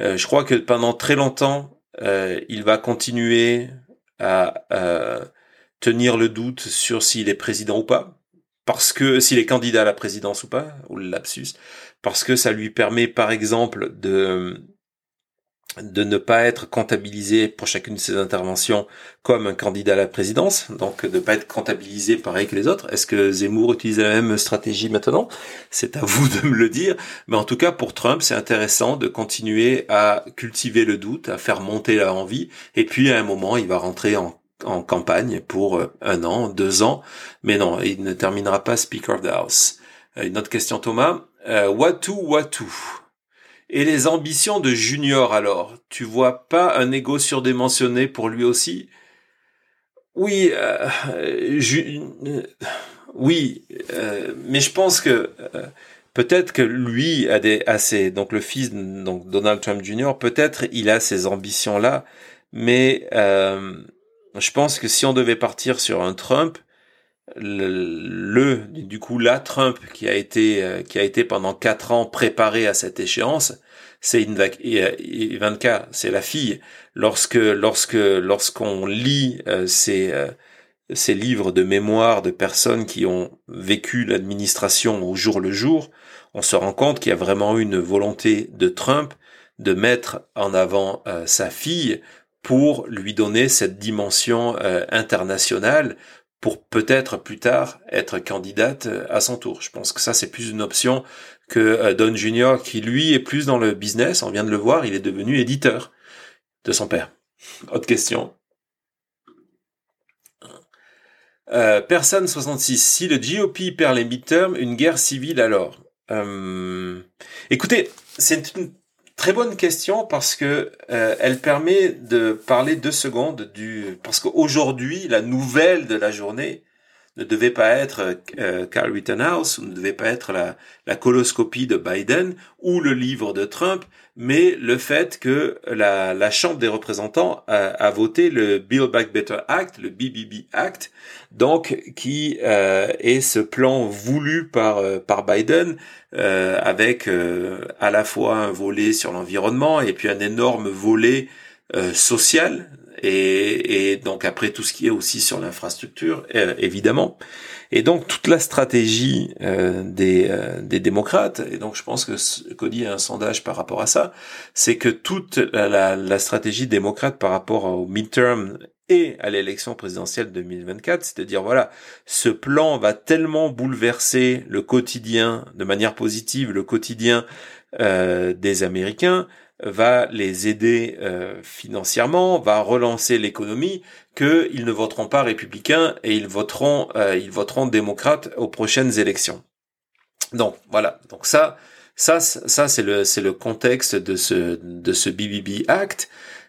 Euh, je crois que pendant très longtemps, euh, il va continuer à tenir le doute sur s'il est président ou pas, parce que s'il est candidat à la présidence ou pas, ou le lapsus, parce que ça lui permet, par exemple, de de ne pas être comptabilisé pour chacune de ses interventions comme un candidat à la présidence, donc de ne pas être comptabilisé pareil que les autres. Est-ce que Zemmour utilise la même stratégie maintenant? C'est à <laughs> vous de me le dire. Mais en tout cas, pour Trump, c'est intéressant de continuer à cultiver le doute, à faire monter la envie, et puis à un moment, il va rentrer en en campagne pour un an, deux ans, mais non, il ne terminera pas Speaker of the House. Euh, une autre question, Thomas. Euh, Watu Watu. Et les ambitions de Junior alors? Tu vois pas un ego surdimensionné pour lui aussi? Oui, euh, euh, oui, euh, mais je pense que peut-être que lui a des assez donc le fils donc Donald Trump Jr. Peut-être il a ces ambitions là, mais je pense que si on devait partir sur un Trump, le, du coup là Trump qui a été euh, qui a été pendant quatre ans préparé à cette échéance, c'est Ivanka, c'est la fille. Lorsque lorsque lorsqu'on lit euh, ces euh, ces livres de mémoire de personnes qui ont vécu l'administration au jour le jour, on se rend compte qu'il y a vraiment une volonté de Trump de mettre en avant sa fille pour lui donner cette dimension internationale pour peut-être plus tard être candidate euh, à son tour. Je pense que ça c'est plus une option que euh, Don Junior qui lui est plus dans le business. On vient de le voir, il est devenu éditeur de son père. Autre question. Euh, personne 66. Si le GOP perd les midterms, une guerre civile alors? Euh, Écoutez, c'est une Très bonne question parce que euh, elle permet de parler deux secondes du parce qu'aujourd'hui la nouvelle de la journée ne devait pas être euh, Carl Rittenhouse, ne devait pas être la, coloscopie de Biden ou le livre de Trump, mais le fait que la, Chambre des représentants a, voté le Build Back Better Act, le BBB Act, donc qui euh, est ce plan voulu par euh, Biden avec à la fois un volet sur l'environnement et puis un énorme volet social et, et, donc après tout ce qui est aussi sur l'infrastructure, euh, évidemment. Et donc toute la stratégie euh, des, euh, des démocrates, et donc je pense que Cody a un sondage par rapport à ça, c'est que toute la, la, la, stratégie démocrate par rapport au midterm et à l'élection présidentielle 2024, c'est de dire voilà, ce plan va tellement bouleverser le quotidien de manière positive, le quotidien des Américains, va les aider euh, financièrement, va relancer l'économie, qu'ils ne voteront pas républicains et ils voteront, euh, ils voteront démocrates aux prochaines élections. Donc voilà. Donc ça, ça, ça c'est le c'est le contexte de ce de ce BBB Act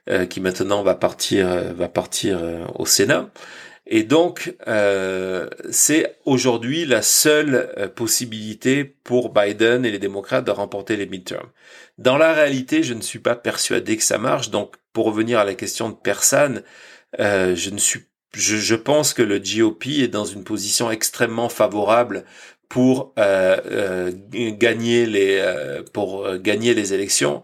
euh, qui maintenant va partir va partir au Sénat. Et donc, euh, c'est aujourd'hui la seule euh, possibilité pour Biden et les démocrates de remporter les midterms. Dans la réalité, je ne suis pas persuadé que ça marche. Donc, pour revenir à la question de personne, euh, je ne suis, je, je, pense que le GOP est dans une position extrêmement favorable pour gagner les pour gagner les élections.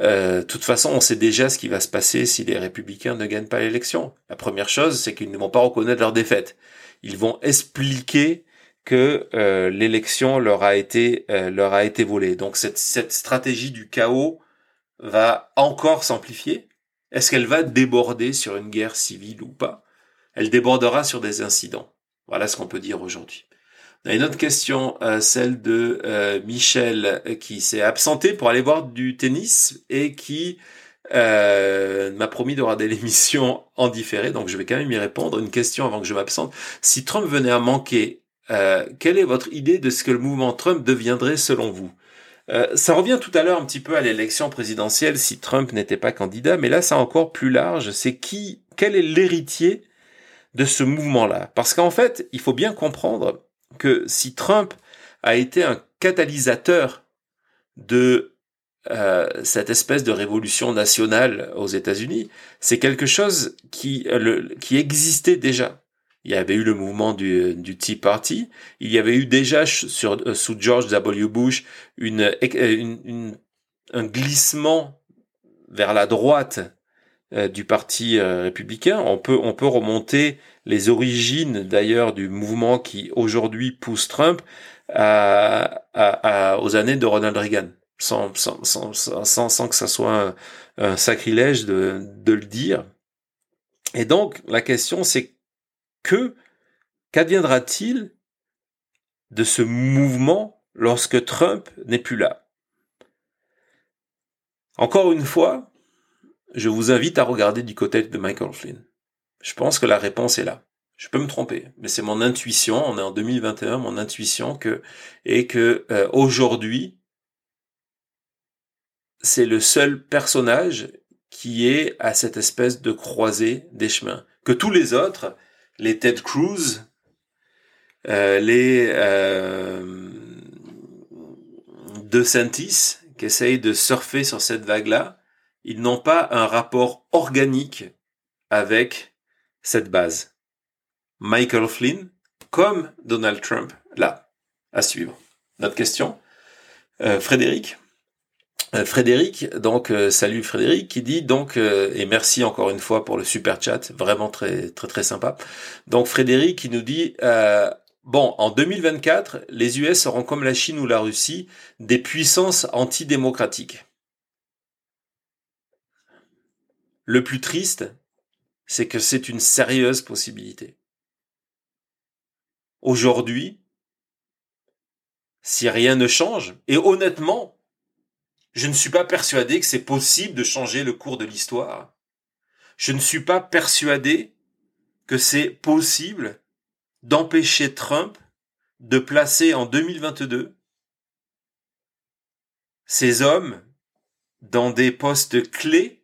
Euh, toute façon, on sait déjà ce qui va se passer si les républicains ne gagnent pas l'élection. La première chose, c'est qu'ils ne vont pas reconnaître leur défaite. Ils vont expliquer que euh, l'élection leur a été euh, leur a été volée. Donc cette, cette stratégie du chaos va encore s'amplifier. Est-ce qu'elle va déborder sur une guerre civile ou pas? Elle débordera sur des incidents. Voilà ce qu'on peut dire aujourd'hui. Une autre question, euh, celle de euh, Michel euh, qui s'est absenté pour aller voir du tennis et qui m'a promis de regarder <laughs> l'émission en différé, donc je vais quand même y répondre. Une question avant que je m'absente. Si Trump venait à manquer, quelle est votre idée de ce que le mouvement Trump deviendrait selon vous? Ça revient tout à l'heure un petit peu à l'élection présidentielle si Trump n'était pas candidat, mais là c'est encore plus large. C'est qui, quel est l'héritier de ce mouvement-là? Parce qu'en fait, il faut bien comprendre que si Trump a été un catalyseur de euh, cette espèce de révolution nationale aux États-Unis, c'est quelque chose qui, euh, existait déjà. Il y avait eu le mouvement du, Tea Party. Il y avait eu déjà euh, sous George W. Bush un glissement vers la droite du parti républicain. On peut, on peut remonter les origines d'ailleurs du mouvement qui aujourd'hui pousse Trump à, aux années de Ronald Reagan, sans, sans, sans, sans, sans que ça soit un, sacrilège de, de le dire. Et donc la question c'est que qu'adviendra-t-il de ce mouvement lorsque Trump n'est plus là? Encore une fois, je vous invite à regarder du côté de Michael Flynn. Je pense que la réponse est là. Je peux me tromper, mais c'est mon intuition. On est en 2021, mon intuition que est que euh, aujourd'hui, c'est le seul personnage qui est à cette espèce de croisée des chemins. Que tous les autres, les Ted Cruz, euh, les euh, De Santis, qui essayent de surfer sur cette vague-là, ils n'ont pas un rapport organique avec cette base. Michael Flynn comme Donald Trump là à suivre. Notre question, euh, Frédéric. Euh, Frédéric, donc euh, salut Frédéric, qui dit donc et merci encore une fois pour le super chat, vraiment très très très sympa. Donc Frédéric qui nous dit bon en 2024 les US seront comme la Chine ou la Russie des puissances antidémocratiques. Le plus triste, c'est que c'est une sérieuse possibilité. Aujourd'hui, si rien ne change, et honnêtement, je ne suis pas persuadé que c'est possible de changer le cours de l'histoire. Je ne suis pas persuadé que c'est possible d'empêcher Trump de placer en 2022 ces hommes dans des postes clés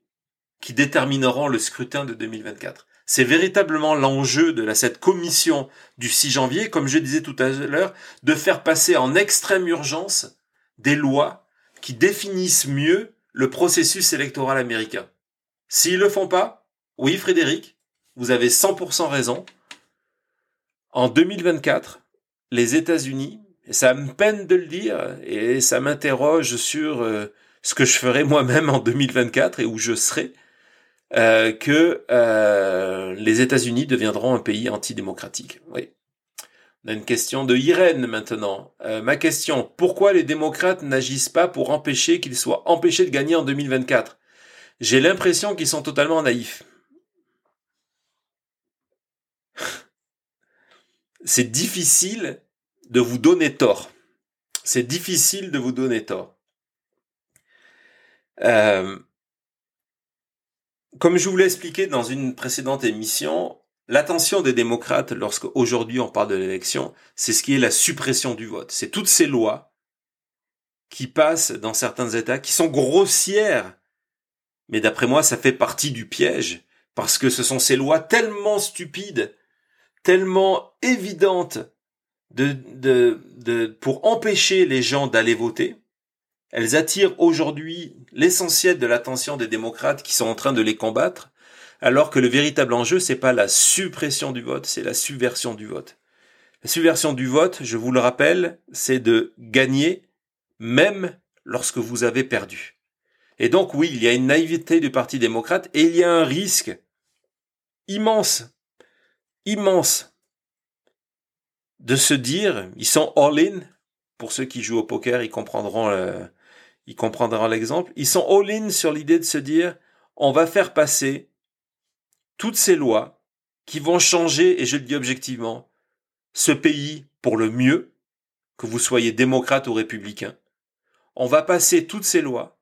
qui détermineront le scrutin de 2024. C'est véritablement l'enjeu de cette commission du 6 janvier, comme je disais tout à l'heure, de faire passer en extrême urgence des lois qui définissent mieux le processus électoral américain. S'ils le font pas, oui Frédéric, vous avez 100% raison. En 2024, les États-Unis, et ça me peine de le dire, et ça m'interroge sur euh, ce que je ferai moi-même en 2024 et où je serai, euh, que euh, les États-Unis deviendront un pays antidémocratique. Oui. On a une question de Irène maintenant. Euh, ma question, pourquoi les démocrates n'agissent pas pour empêcher qu'ils soient empêchés de gagner en 2024 J'ai l'impression qu'ils sont totalement naïfs. <laughs> C'est difficile de vous donner tort. C'est difficile de vous donner tort. Euh, comme je vous l'ai expliqué dans une précédente émission, l'attention des démocrates, lorsque aujourd'hui on parle de l'élection, c'est ce qui est la suppression du vote. C'est toutes ces lois qui passent dans certains États, qui sont grossières. Mais d'après moi, ça fait partie du piège, parce que ce sont ces lois tellement stupides, tellement évidentes de, de, de, pour empêcher les gens d'aller voter, elles attirent aujourd'hui l'essentiel de l'attention des démocrates qui sont en train de les combattre, alors que le véritable enjeu, c'est pas la suppression du vote, c'est la subversion du vote. La subversion du vote, je vous le rappelle, c'est de gagner même lorsque vous avez perdu. Et donc oui, il y a une naïveté du Parti démocrate et il y a un risque immense, immense, de se dire, ils sont all-in, pour ceux qui jouent au poker, ils comprendront le, il comprendra l'exemple, ils sont all-in sur l'idée de se dire on va faire passer toutes ces lois qui vont changer, et je le dis objectivement, ce pays pour le mieux, que vous soyez démocrate ou républicain. On va passer toutes ces lois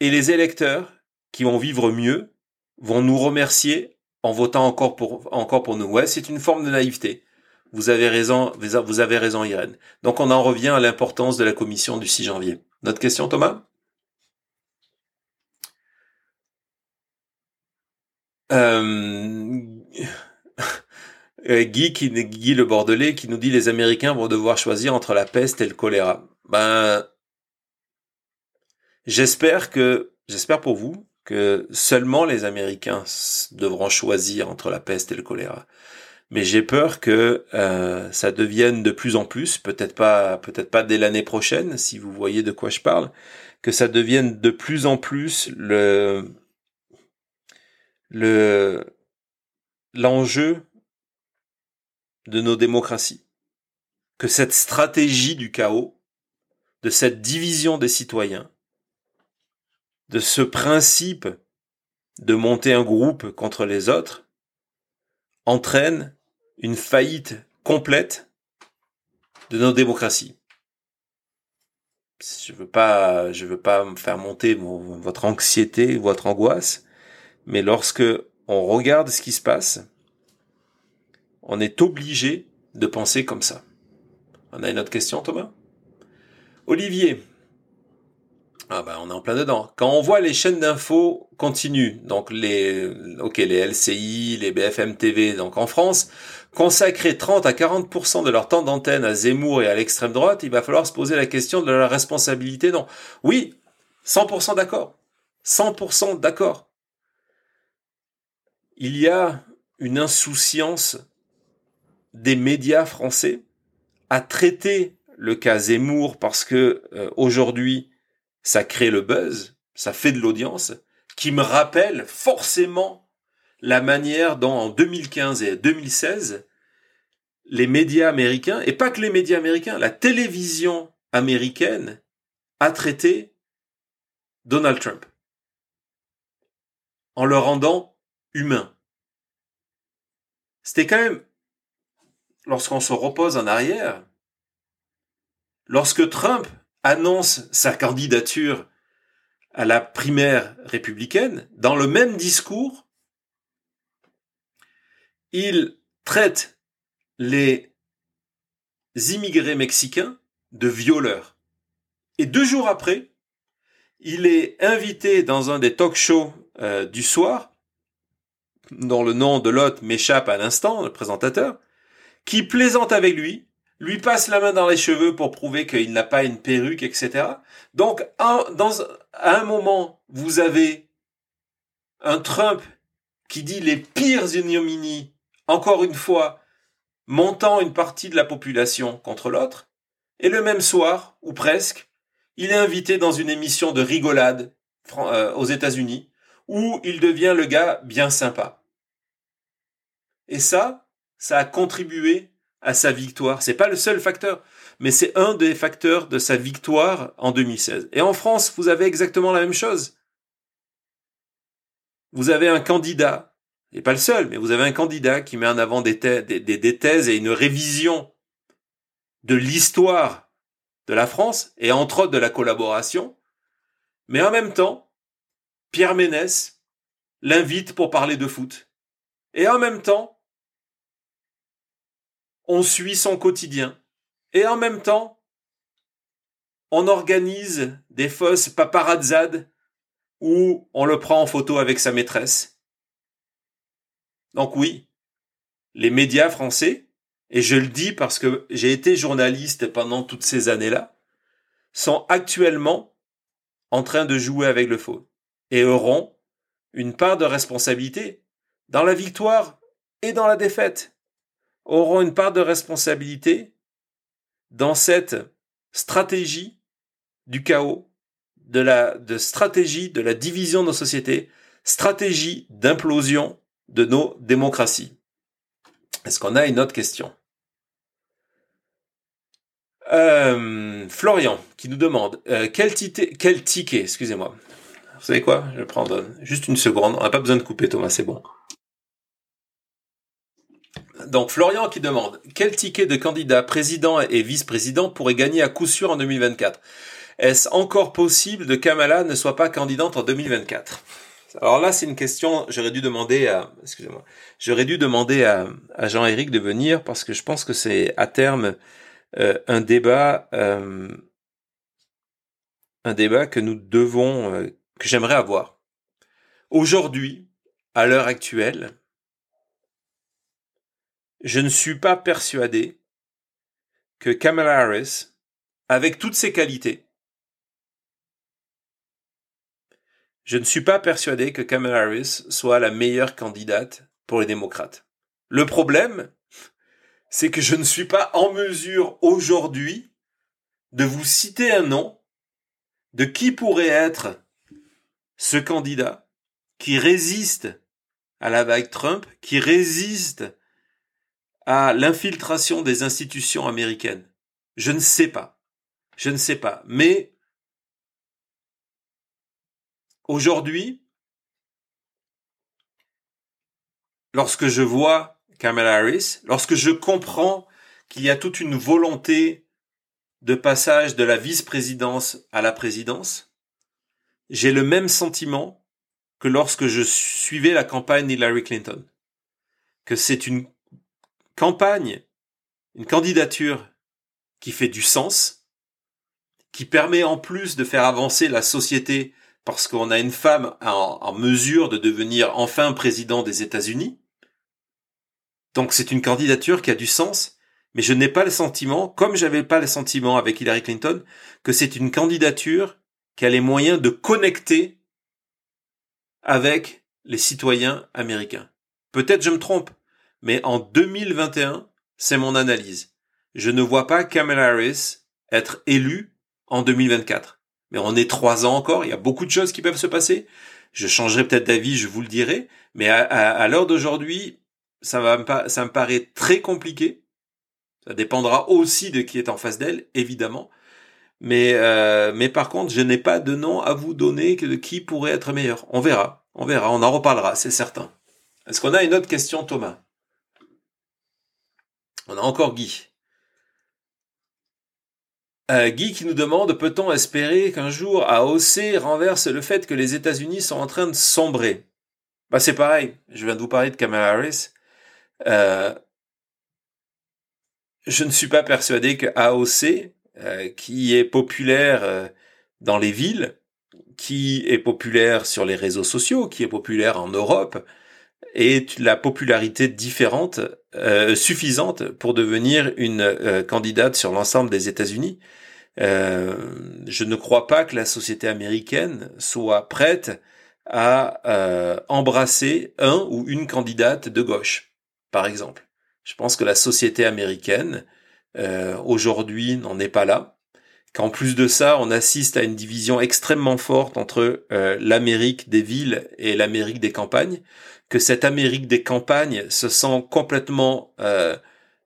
et les électeurs qui vont vivre mieux vont nous remercier en votant encore pour, encore pour nous. Ouais, c'est une forme de naïveté. Vous avez raison, vous Irène. Donc on en revient à l'importance de la commission du 6 janvier. Notre question, Thomas? Euh... <laughs> Guy, qui, le Bordelais qui nous dit les Américains vont devoir choisir entre la peste et le choléra. Ben, j'espère que, j'espère pour vous que seulement les Américains devront choisir entre la peste et le choléra mais j'ai peur que euh, ça devienne de plus en plus, peut-être pas, peut-être pas dès l'année prochaine, si vous voyez de quoi je parle, que ça devienne de plus en plus le le l'enjeu de nos démocraties, que cette stratégie du chaos, de cette division des citoyens, de ce principe de monter un groupe contre les autres, entraîne une faillite complète de nos démocraties. Je veux pas, je veux pas faire monter votre anxiété, votre angoisse, mais lorsque on regarde ce qui se passe, on est obligé de penser comme ça. On a une autre question, Thomas? Olivier, ah ben on est en plein dedans. Quand on voit les chaînes d'infos continuent, donc les OK, les LCI, les BFM TV, donc en France, consacrer 30 à 40% de leur temps d'antenne à Zemmour et à l'extrême droite, il va falloir se poser la question de la responsabilité. Non. Oui, 100% d'accord. 100% d'accord. Il y a une insouciance des médias français à traiter le cas Zemmour parce que euh, aujourd'hui ça crée le buzz, ça fait de l'audience, qui me rappelle forcément la manière dont en 2015 et 2016 les médias américains, et pas que les médias américains, la télévision américaine a traité Donald Trump en le rendant humain. C'était quand même, lorsqu'on se repose en arrière, lorsque Trump annonce sa candidature à la primaire républicaine, dans le même discours, il traite les immigrés mexicains de violeurs. Et deux jours après, il est invité dans un des talk shows euh, du soir, dont le nom de l'hôte m'échappe à l'instant, le présentateur, qui plaisante avec lui, lui passe la main dans les cheveux pour prouver qu'il n'a pas une perruque, etc. Donc, à un moment, vous avez un Trump qui dit les pires ignominies, encore une fois, montant une partie de la population contre l'autre, et le même soir, ou presque, il est invité dans une émission de rigolade euh, aux États-Unis, où il devient le gars bien sympa. Et ça, ça a contribué à sa victoire. C'est pas le seul facteur, mais c'est un des facteurs de sa victoire en 2016. Et en France, vous avez exactement la même chose. Vous avez un candidat et pas le seul, mais vous avez un candidat qui met en avant des, thèses et une révision de l'histoire de la France, et entre autres de la collaboration, mais en même temps, Pierre Ménès l'invite pour parler de foot. Et en même temps, on suit son quotidien. Et en même temps, on organise des fausses paparazzades où on le prend en photo avec sa maîtresse donc oui, les médias français, et je le dis parce que j'ai été journaliste pendant toutes ces années-là, sont actuellement en train de jouer avec le faux et auront une part de responsabilité dans la victoire et dans la défaite, auront une part de responsabilité dans cette stratégie du chaos, de la de stratégie de la division de nos sociétés, stratégie d'implosion de nos démocraties. Est-ce qu'on a une autre question? Euh, Florian qui nous demande euh, quel, ticket, excusez-moi. Vous savez quoi? Je vais prendre juste une seconde. On n'a pas besoin de couper Thomas, c'est bon. Donc Florian qui demande quel ticket de candidat président et vice-président pourrait gagner à coup sûr en 2024 Est-ce encore possible de Kamala ne soit pas candidate en 2024 alors là, c'est une question, j'aurais dû demander à, excusez-moi, j'aurais dû demander à, Jean-Éric de venir parce que je pense que c'est à terme euh, un débat, euh, un débat que nous devons, euh, que j'aimerais avoir. Aujourd'hui, à l'heure actuelle, je ne suis pas persuadé que Kamala Harris, avec toutes ses qualités, Je ne suis pas persuadé que Kamala Harris soit la meilleure candidate pour les démocrates. Le problème, c'est que je ne suis pas en mesure aujourd'hui de vous citer un nom de qui pourrait être ce candidat qui résiste à la vague Trump, qui résiste à l'infiltration des institutions américaines. Je ne sais pas. Je ne sais pas. Mais Aujourd'hui, lorsque je vois Kamala Harris, lorsque je comprends qu'il y a toute une volonté de passage de la vice-présidence à la présidence, j'ai le même sentiment que lorsque je suivais la campagne d'Hillary Clinton. Que c'est une campagne, une candidature qui fait du sens, qui permet en plus de faire avancer la société parce qu'on a une femme en, mesure de devenir enfin président des États-Unis. Donc c'est une candidature qui a du sens, mais je n'ai pas le sentiment, comme j'avais pas le sentiment avec Hillary Clinton, que c'est une candidature qui a les moyens de connecter avec les citoyens américains. Peut-être je me trompe, mais en 2021, c'est mon analyse. Je ne vois pas Kamala Harris être élue en 2024. Mais on est trois ans encore, il y a beaucoup de choses qui peuvent se passer. Je changerai peut-être d'avis, je vous le dirai. Mais à, l'heure d'aujourd'hui, ça va ça me paraît très compliqué. Ça dépendra aussi de qui est en face d'elle, évidemment. Mais, euh, mais par contre, je n'ai pas de nom à vous donner de qui pourrait être meilleur. On verra, on verra, on en reparlera, c'est certain. Est-ce qu'on a une autre question, Thomas? On a encore Guy. Euh, Guy qui nous demande peut-on espérer qu'un jour AOC renverse le fait que les États-Unis sont en train de sombrer? Bah c'est pareil. Je viens de vous parler de Kamala Harris. Euh, je ne suis pas persuadé que AOC, euh, qui est populaire dans les villes, qui est populaire sur les réseaux sociaux, qui est populaire en Europe, ait la popularité différente, suffisante pour devenir une candidate sur l'ensemble des États-Unis. Euh, je ne crois pas que la société américaine soit prête à euh, embrasser un ou une candidate de gauche, par exemple. Je pense que la société américaine euh, aujourd'hui n'en est pas là. Qu'en plus de ça, on assiste à une division extrêmement forte entre l'Amérique des villes et l'Amérique des campagnes, que cette Amérique des campagnes se sent complètement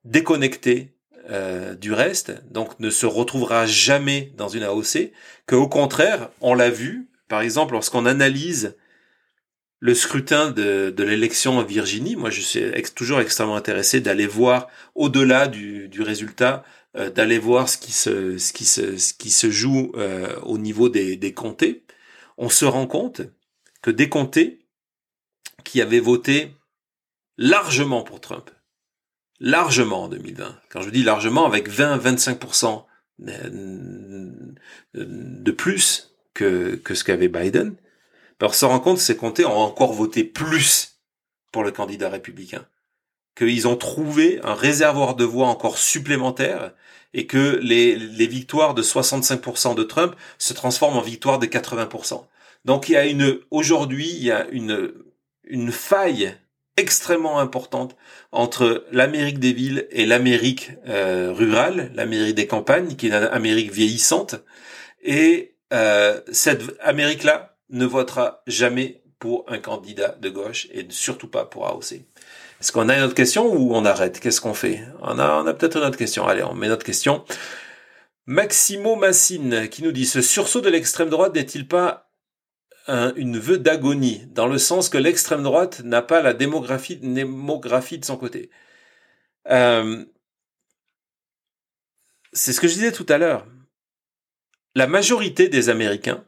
déconnectée euh, du reste, donc ne se retrouvera jamais dans une AOC, que au contraire, on l'a vu, par exemple, lorsqu'on analyse le scrutin de, l'élection en Virginie, moi je suis toujours extrêmement intéressé d'aller voir au-delà du, résultat, euh, d'aller voir ce qui se, ce qui se, ce qui se joue euh, au niveau des, des comtés. On se rend compte que des comtés qui avaient voté largement pour Trump, largement en 2020. Quand je dis largement, avec 20-25% de plus que, que ce qu'avait Biden, ben, on se rend compte ces comtés ont encore voté plus pour le candidat républicain. Qu'ils ont trouvé un réservoir de voix encore supplémentaire et que les, les victoires de 65% de Trump se transforment en victoires de 80%. Donc il y a une, aujourd'hui, il y a une, une faille extrêmement importante entre l'Amérique des villes et l'Amérique euh, rurale, l'Amérique des campagnes, qui est une Amérique vieillissante. Et euh, cette Amérique-là ne votera jamais pour un candidat de gauche et surtout pas pour AOC. Est-ce qu'on a une autre question ou on arrête? Qu'est-ce qu'on fait? On a, on a peut-être une autre question. Allez, on met notre question. Maximo Massine qui nous dit ce sursaut de l'extrême droite n'est-il pas une vœu d'agonie, dans le sens que l'extrême droite n'a pas la démographie, démographie de son côté. Euh, c'est ce que je disais tout à l'heure. La majorité des Américains,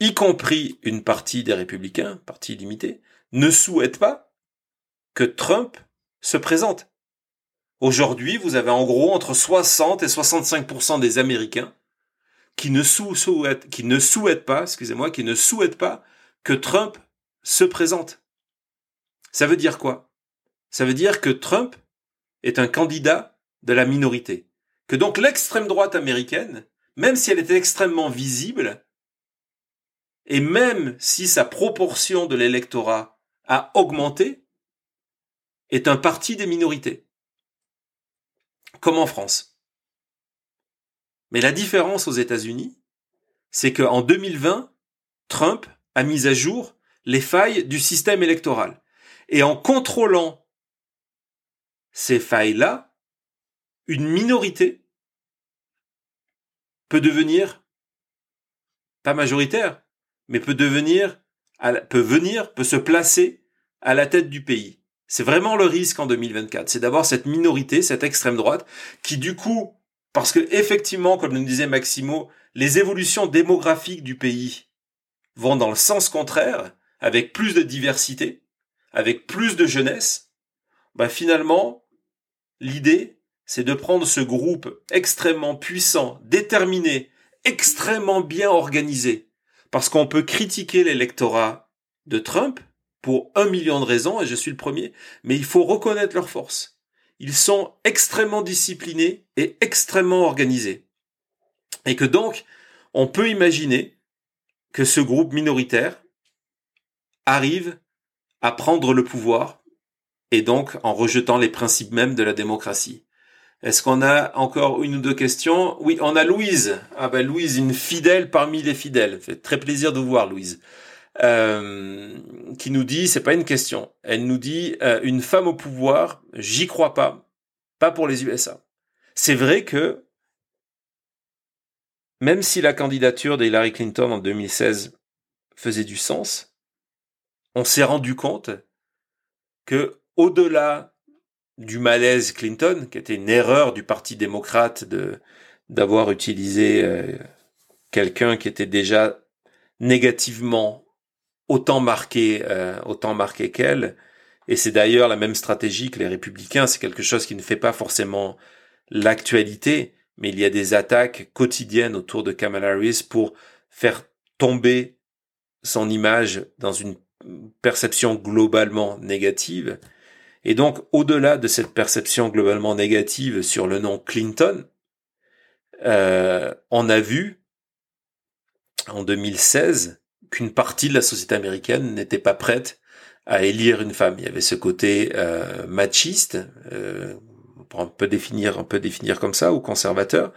y compris une partie des républicains, partie limitée, ne souhaitent pas que Trump se présente. Aujourd'hui, vous avez en gros entre 60 et 65% des Américains qui ne souhaitent pas, excusez-moi, qui ne souhaitent pas que Trump se présente. Ça veut dire quoi? Ça veut dire que Trump est un candidat de la minorité. Que donc l'extrême droite américaine, même si elle était extrêmement visible, et même si sa proportion de l'électorat a augmenté, est un parti des minorités. Comme en France. Mais la différence aux États-Unis, c'est qu'en 2020, Trump a mis à jour les failles du système électoral. Et en contrôlant ces failles-là, une minorité peut devenir, pas majoritaire, mais peut devenir, peut venir, peut se placer à la tête du pays. C'est vraiment le risque en 2024, c'est d'avoir cette minorité, cette extrême droite, qui du coup parce que effectivement, comme nous disait Maximo, les évolutions démographiques du pays vont dans le sens contraire, avec plus de diversité, avec plus de jeunesse. Bah finalement, l'idée, c'est de prendre ce groupe extrêmement puissant, déterminé, extrêmement bien organisé, parce qu'on peut critiquer l'électorat de Trump pour un million de raisons, et je suis le premier, mais il faut reconnaître leur force ils sont extrêmement disciplinés et extrêmement organisés. Et que donc, on peut imaginer que ce groupe minoritaire arrive à prendre le pouvoir et donc en rejetant les principes mêmes de la démocratie. Est-ce qu'on a encore une ou deux questions? Oui, on a Louise. Ah ben Louise, une fidèle parmi les fidèles. fait très plaisir de vous voir, Louise. Euh, qui nous dit, c'est pas une question. Elle nous dit, euh, une femme au pouvoir, j'y crois pas, pas pour les USA. C'est vrai que même si la candidature d'Hillary Clinton en 2016 faisait du sens, on s'est rendu compte que au-delà du malaise Clinton, qui était une erreur du Parti démocrate de d'avoir utilisé euh, quelqu'un qui était déjà négativement autant marqué euh, autant marqué qu'elle, et c'est d'ailleurs la même stratégie que les républicains. C'est quelque chose qui ne fait pas forcément l'actualité, mais il y a des attaques quotidiennes autour de Kamala Harris pour faire tomber son image dans une perception globalement négative. Et donc, au-delà de cette perception globalement négative sur le nom Clinton, euh, on a vu en 2016 qu'une partie de la société américaine n'était pas prête à élire une femme. Il y avait ce côté euh, machiste, euh, on peut définir, on peut définir comme ça, ou conservateur.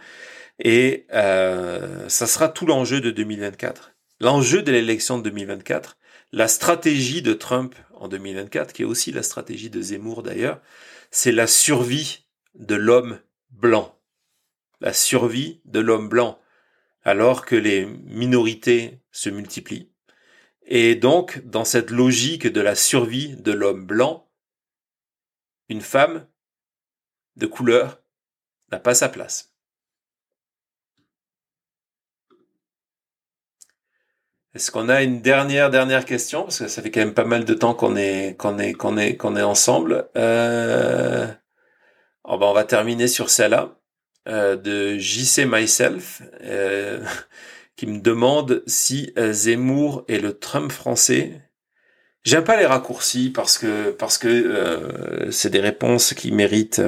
Et euh, ça sera tout l'enjeu de 2024. L'enjeu de l'élection de 2024, la stratégie de Trump en 2024, qui est aussi la stratégie de Zemmour d'ailleurs, c'est la survie de l'homme blanc. La survie de l'homme blanc, alors que les minorités se multiplient. Et donc, dans cette logique de la survie de l'homme blanc, une femme de couleur n'a pas sa place. Est-ce qu'on a une dernière dernière question? Parce que ça fait quand même pas mal de temps qu'on est qu'on est qu'on est qu'on est ensemble. Euh... Oh ben on va terminer sur celle-là euh, de JC Myself euh, <laughs> qui me demande si euh, Zemmour est le Trump français. J'aime pas les raccourcis parce que parce que euh, c'est des réponses qui méritent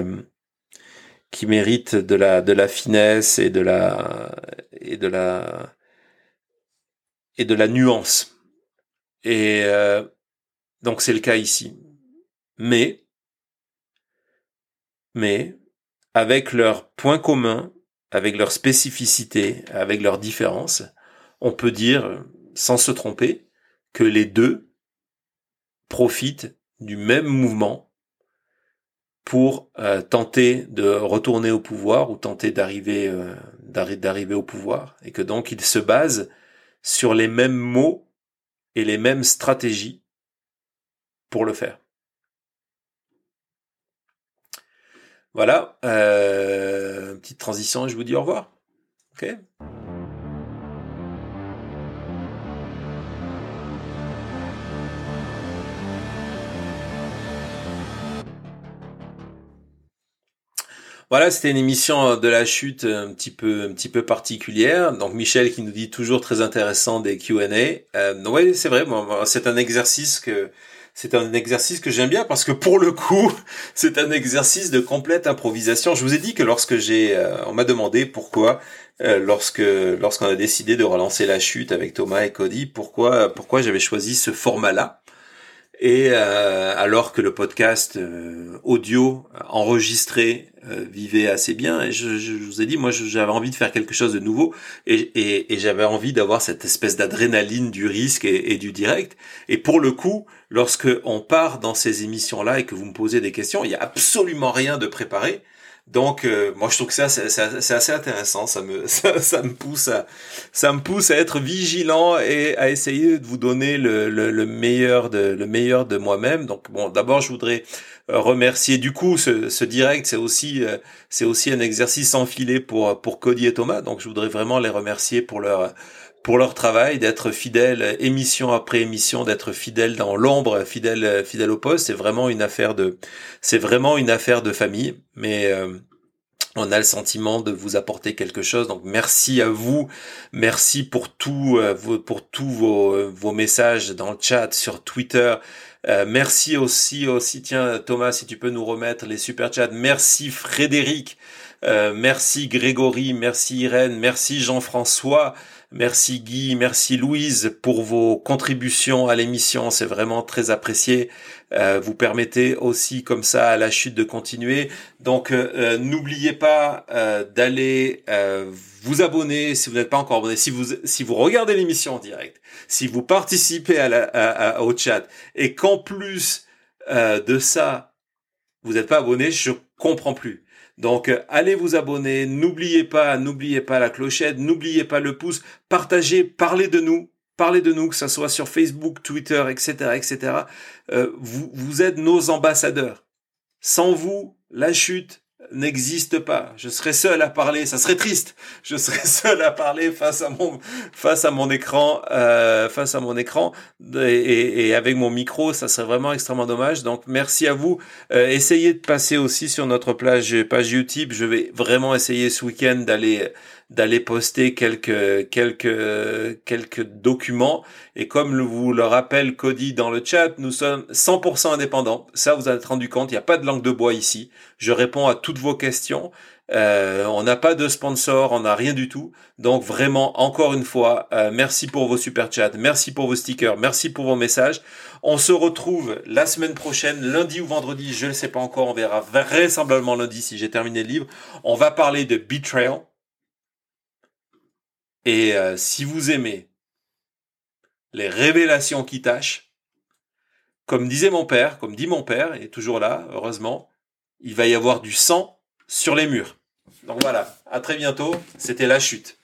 qui méritent de la de la finesse et de la et de la et de la nuance. Et euh, donc c'est le cas ici. Mais, mais, avec leurs points communs, avec leurs spécificités, avec leurs différences, on peut dire, sans se tromper, que les deux profitent du même mouvement pour euh, tenter de retourner au pouvoir ou tenter d'arriver euh, d'arriver au pouvoir et que donc ils se basent sur les mêmes mots et les mêmes stratégies pour le faire. Voilà, euh, petite transition et je vous dis au revoir. Ok? Voilà, c'était une émission de la chute un petit peu un petit peu particulière. Donc Michel qui nous dit toujours très intéressant des Q&A. Euh, oui, c'est vrai. c'est un exercice que c'est un exercice que j'aime bien parce que pour le coup, <laughs> c'est un exercice de complète improvisation. Je vous ai dit que lorsque j'ai, euh, on m'a demandé pourquoi, euh, lorsque lorsqu'on a décidé de relancer la chute avec Thomas et Cody, pourquoi pourquoi j'avais choisi ce format-là. Et euh, alors que le podcast audio enregistré euh, vivait assez bien, et je, je, vous ai dit, moi j'avais envie de faire quelque chose de nouveau, et, et, et j'avais envie d'avoir cette espèce d'adrénaline du risque et, et, du direct. Et pour le coup, lorsque on part dans ces émissions-là et que vous me posez des questions, il n'y a absolument rien de préparé. Donc, euh, moi, je trouve que ça, c'est assez intéressant. Ça me, <laughs> ça, me pousse à, ça me pousse à être vigilant et à essayer de vous donner le, le, meilleur de, le meilleur de moi-même. Donc, bon, d'abord, je voudrais remercier. Du coup, ce, ce direct, c'est aussi, euh, c'est aussi un exercice enfilé pour pour Cody et Thomas. Donc, je voudrais vraiment les remercier pour leur pour leur travail, d'être fidèle émission après émission, d'être fidèle dans l'ombre, fidèle fidèle au poste. C'est vraiment une affaire de, c'est vraiment une affaire de famille. Mais euh, on a le sentiment de vous apporter quelque chose. Donc merci à vous, merci pour tout, euh, pour tous vos, vos messages dans le chat, sur Twitter. Euh, merci aussi, aussi, tiens Thomas, si tu peux nous remettre les super chats. Merci Frédéric, merci Grégory, merci Irène, merci Jean-François. Merci Guy, merci Louise pour vos contributions à l'émission, c'est vraiment très apprécié. Euh, vous permettez aussi comme ça à la chute de continuer. Donc euh, euh, n'oubliez pas d'aller vous abonner si vous n'êtes pas encore abonné, si vous si vous regardez l'émission en direct, si vous participez au chat et qu'en plus de ça vous n'êtes pas abonné, je comprends plus. Donc euh, allez vous abonner, n'oubliez pas, n'oubliez pas la clochette, n'oubliez pas le pouce, partagez, parlez de nous, parlez de nous, que ce soit sur Facebook, Twitter, etc., etc. Euh, vous, vous êtes nos ambassadeurs. Sans vous, la chute, n'existe pas. Je serais seul à parler, ça serait triste. Je serais <laughs> seul à parler face à mon face à mon écran, euh, face à mon écran et, avec mon micro, ça serait vraiment extrêmement dommage. Donc merci à vous. Euh, essayez de passer aussi sur notre page page YouTube. Je vais vraiment essayer ce week-end d'aller d'aller poster quelques quelques quelques documents et comme vous le rappelle Cody dans le chat, nous sommes 100% indépendants. Ça vous êtes rendu compte, il n'y a pas de langue de bois ici. Je réponds à toutes vos questions. Euh, on n'a pas de sponsor, on n'a rien du tout. Donc vraiment, encore une fois, euh, merci pour vos super chats, merci pour vos stickers, merci pour vos messages. On se retrouve la semaine prochaine, lundi ou vendredi, je ne sais pas encore, on verra vraisemblablement lundi si j'ai terminé le livre. On va parler de Betrayal. Et euh, si vous aimez les révélations qui tâchent, comme disait mon père, comme dit mon père, et toujours là, heureusement, il va y avoir du sang sur les murs. Donc voilà, à très bientôt, c'était la chute.